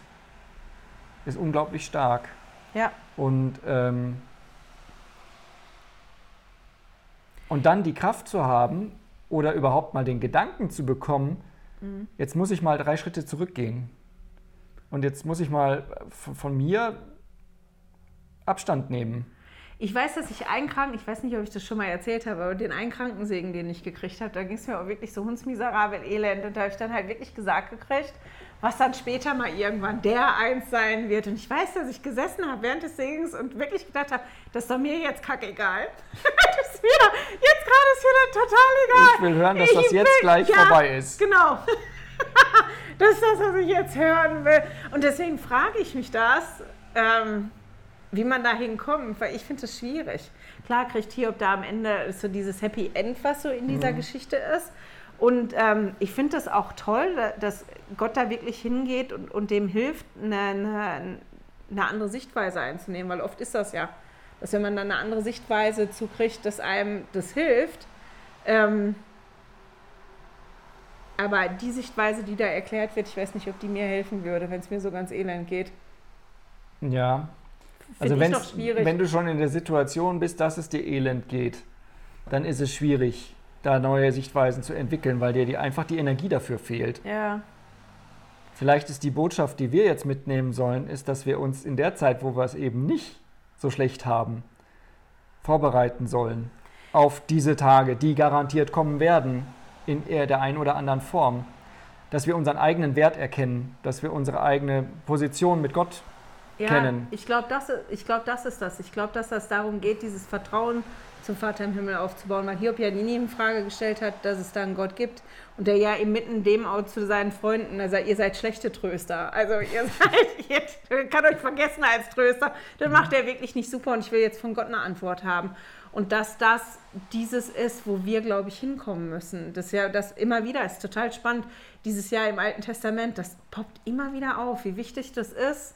ist unglaublich stark. Ja. Und, ähm, und dann die Kraft zu haben oder überhaupt mal den Gedanken zu bekommen, mhm. jetzt muss ich mal drei Schritte zurückgehen. Und jetzt muss ich mal von, von mir Abstand nehmen. Ich weiß, dass ich einen Kranken, ich weiß nicht, ob ich das schon mal erzählt habe, aber den einen Krankensegen, den ich gekriegt habe, da ging es mir auch wirklich so hundsmiserabel elend. Und da habe ich dann halt wirklich gesagt gekriegt, was dann später mal irgendwann der eins sein wird. Und ich weiß, dass ich gesessen habe während des Segens und wirklich gedacht habe, das ist doch mir jetzt kackegal. das ist wieder, jetzt gerade ist wieder total egal. Ich will hören, dass ich das jetzt will, gleich ja, vorbei ist. Genau. das ist das, was ich jetzt hören will. Und deswegen frage ich mich das. Ähm, wie man da hinkommt, weil ich finde es schwierig. Klar kriegt Hiob da am Ende so dieses Happy End, was so in dieser mhm. Geschichte ist. Und ähm, ich finde das auch toll, dass Gott da wirklich hingeht und, und dem hilft, eine, eine, eine, andere Sichtweise einzunehmen, weil oft ist das ja, dass wenn man dann eine andere Sichtweise zukriegt, dass einem das hilft. Ähm, aber die Sichtweise, die da erklärt wird, ich weiß nicht, ob die mir helfen würde, wenn es mir so ganz elend geht. Ja, also wenn du schon in der Situation bist, dass es dir elend geht, dann ist es schwierig, da neue Sichtweisen zu entwickeln, weil dir die, einfach die Energie dafür fehlt. Ja. Vielleicht ist die Botschaft, die wir jetzt mitnehmen sollen, ist, dass wir uns in der Zeit, wo wir es eben nicht so schlecht haben, vorbereiten sollen auf diese Tage, die garantiert kommen werden in der einen oder anderen Form. Dass wir unseren eigenen Wert erkennen, dass wir unsere eigene Position mit Gott ja, kennen. Ich glaube, das, glaub, das ist das. Ich glaube, dass das darum geht, dieses Vertrauen zum Vater im Himmel aufzubauen, weil Hiob ja nie in Frage gestellt hat, dass es da einen Gott gibt und der ja inmitten dem auch zu seinen Freunden, also ihr seid schlechte Tröster, also ihr seid, ihr kann euch vergessen als Tröster, dann macht er wirklich nicht super und ich will jetzt von Gott eine Antwort haben. Und dass das dieses ist, wo wir, glaube ich, hinkommen müssen. Das ja, das immer wieder ist total spannend. Dieses Jahr im Alten Testament, das poppt immer wieder auf, wie wichtig das ist,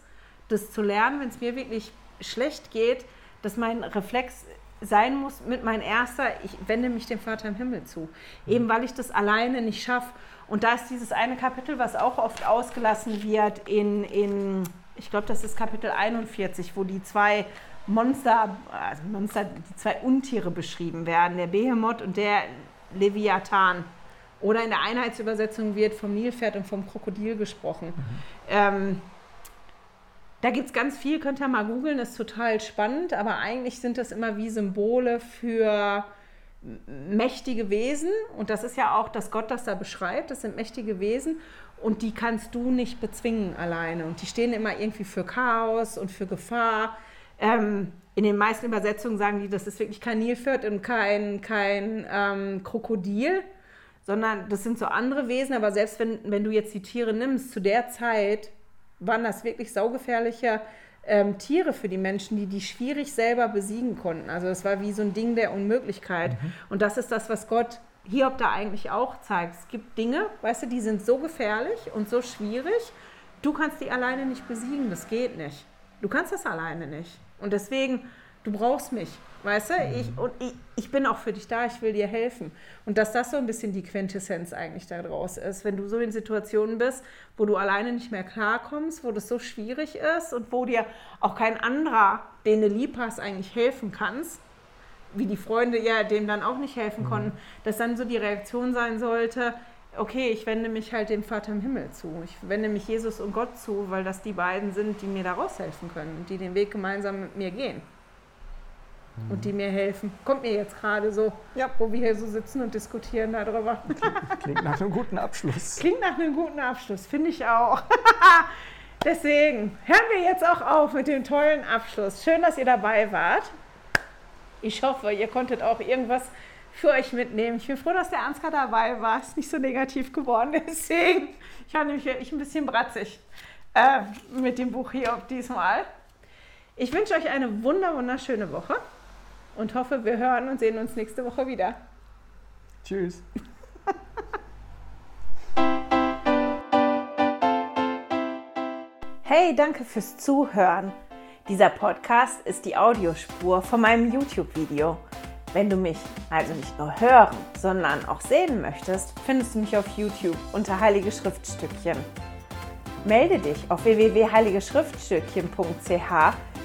das zu lernen, wenn es mir wirklich schlecht geht, dass mein Reflex sein muss mit mein erster, ich wende mich dem Vater im Himmel zu. Eben weil ich das alleine nicht schaffe. Und da ist dieses eine Kapitel, was auch oft ausgelassen wird in, in ich glaube, das ist Kapitel 41, wo die zwei Monster, also Monster, die zwei Untiere beschrieben werden, der Behemoth und der Leviathan. Oder in der Einheitsübersetzung wird vom Nilpferd und vom Krokodil gesprochen. Mhm. Ähm, da gibt es ganz viel, könnt ihr mal googeln, ist total spannend, aber eigentlich sind das immer wie Symbole für mächtige Wesen. Und das ist ja auch, dass Gott das da beschreibt, das sind mächtige Wesen und die kannst du nicht bezwingen alleine. Und die stehen immer irgendwie für Chaos und für Gefahr. Ähm, in den meisten Übersetzungen sagen die, das ist wirklich kein Nilpferd und kein, kein ähm, Krokodil, sondern das sind so andere Wesen. Aber selbst wenn, wenn du jetzt die Tiere nimmst, zu der Zeit waren das wirklich saugefährliche ähm, Tiere für die Menschen, die die schwierig selber besiegen konnten. Also das war wie so ein Ding der Unmöglichkeit. Mhm. Und das ist das, was Gott Hiob da eigentlich auch zeigt. Es gibt Dinge, weißt du, die sind so gefährlich und so schwierig, du kannst die alleine nicht besiegen, das geht nicht. Du kannst das alleine nicht. Und deswegen, du brauchst mich. Weißt du, ich, mhm. und ich, ich bin auch für dich da, ich will dir helfen. Und dass das so ein bisschen die Quintessenz eigentlich daraus ist, wenn du so in Situationen bist, wo du alleine nicht mehr klarkommst, wo das so schwierig ist und wo dir auch kein anderer, den du lieb hast, eigentlich helfen kannst, wie die Freunde ja dem dann auch nicht helfen mhm. konnten, dass dann so die Reaktion sein sollte, okay, ich wende mich halt dem Vater im Himmel zu. Ich wende mich Jesus und Gott zu, weil das die beiden sind, die mir da raushelfen können, die den Weg gemeinsam mit mir gehen und die mir helfen. Kommt mir jetzt gerade so, ja, wo wir hier so sitzen und diskutieren darüber. Klingt nach einem guten Abschluss. Klingt nach einem guten Abschluss, finde ich auch. Deswegen hören wir jetzt auch auf mit dem tollen Abschluss. Schön, dass ihr dabei wart. Ich hoffe, ihr konntet auch irgendwas für euch mitnehmen. Ich bin froh, dass der Ansgar dabei war. Ist nicht so negativ geworden. Deswegen, ich war nämlich wirklich ein bisschen bratzig äh, mit dem Buch hier diesmal. Ich wünsche euch eine wunder wunderschöne Woche und hoffe, wir hören und sehen uns nächste Woche wieder. Tschüss. Hey, danke fürs Zuhören. Dieser Podcast ist die Audiospur von meinem YouTube-Video. Wenn du mich also nicht nur hören, sondern auch sehen möchtest, findest du mich auf YouTube unter Heilige Schriftstückchen. Melde dich auf www.heiligeschriftstückchen.ch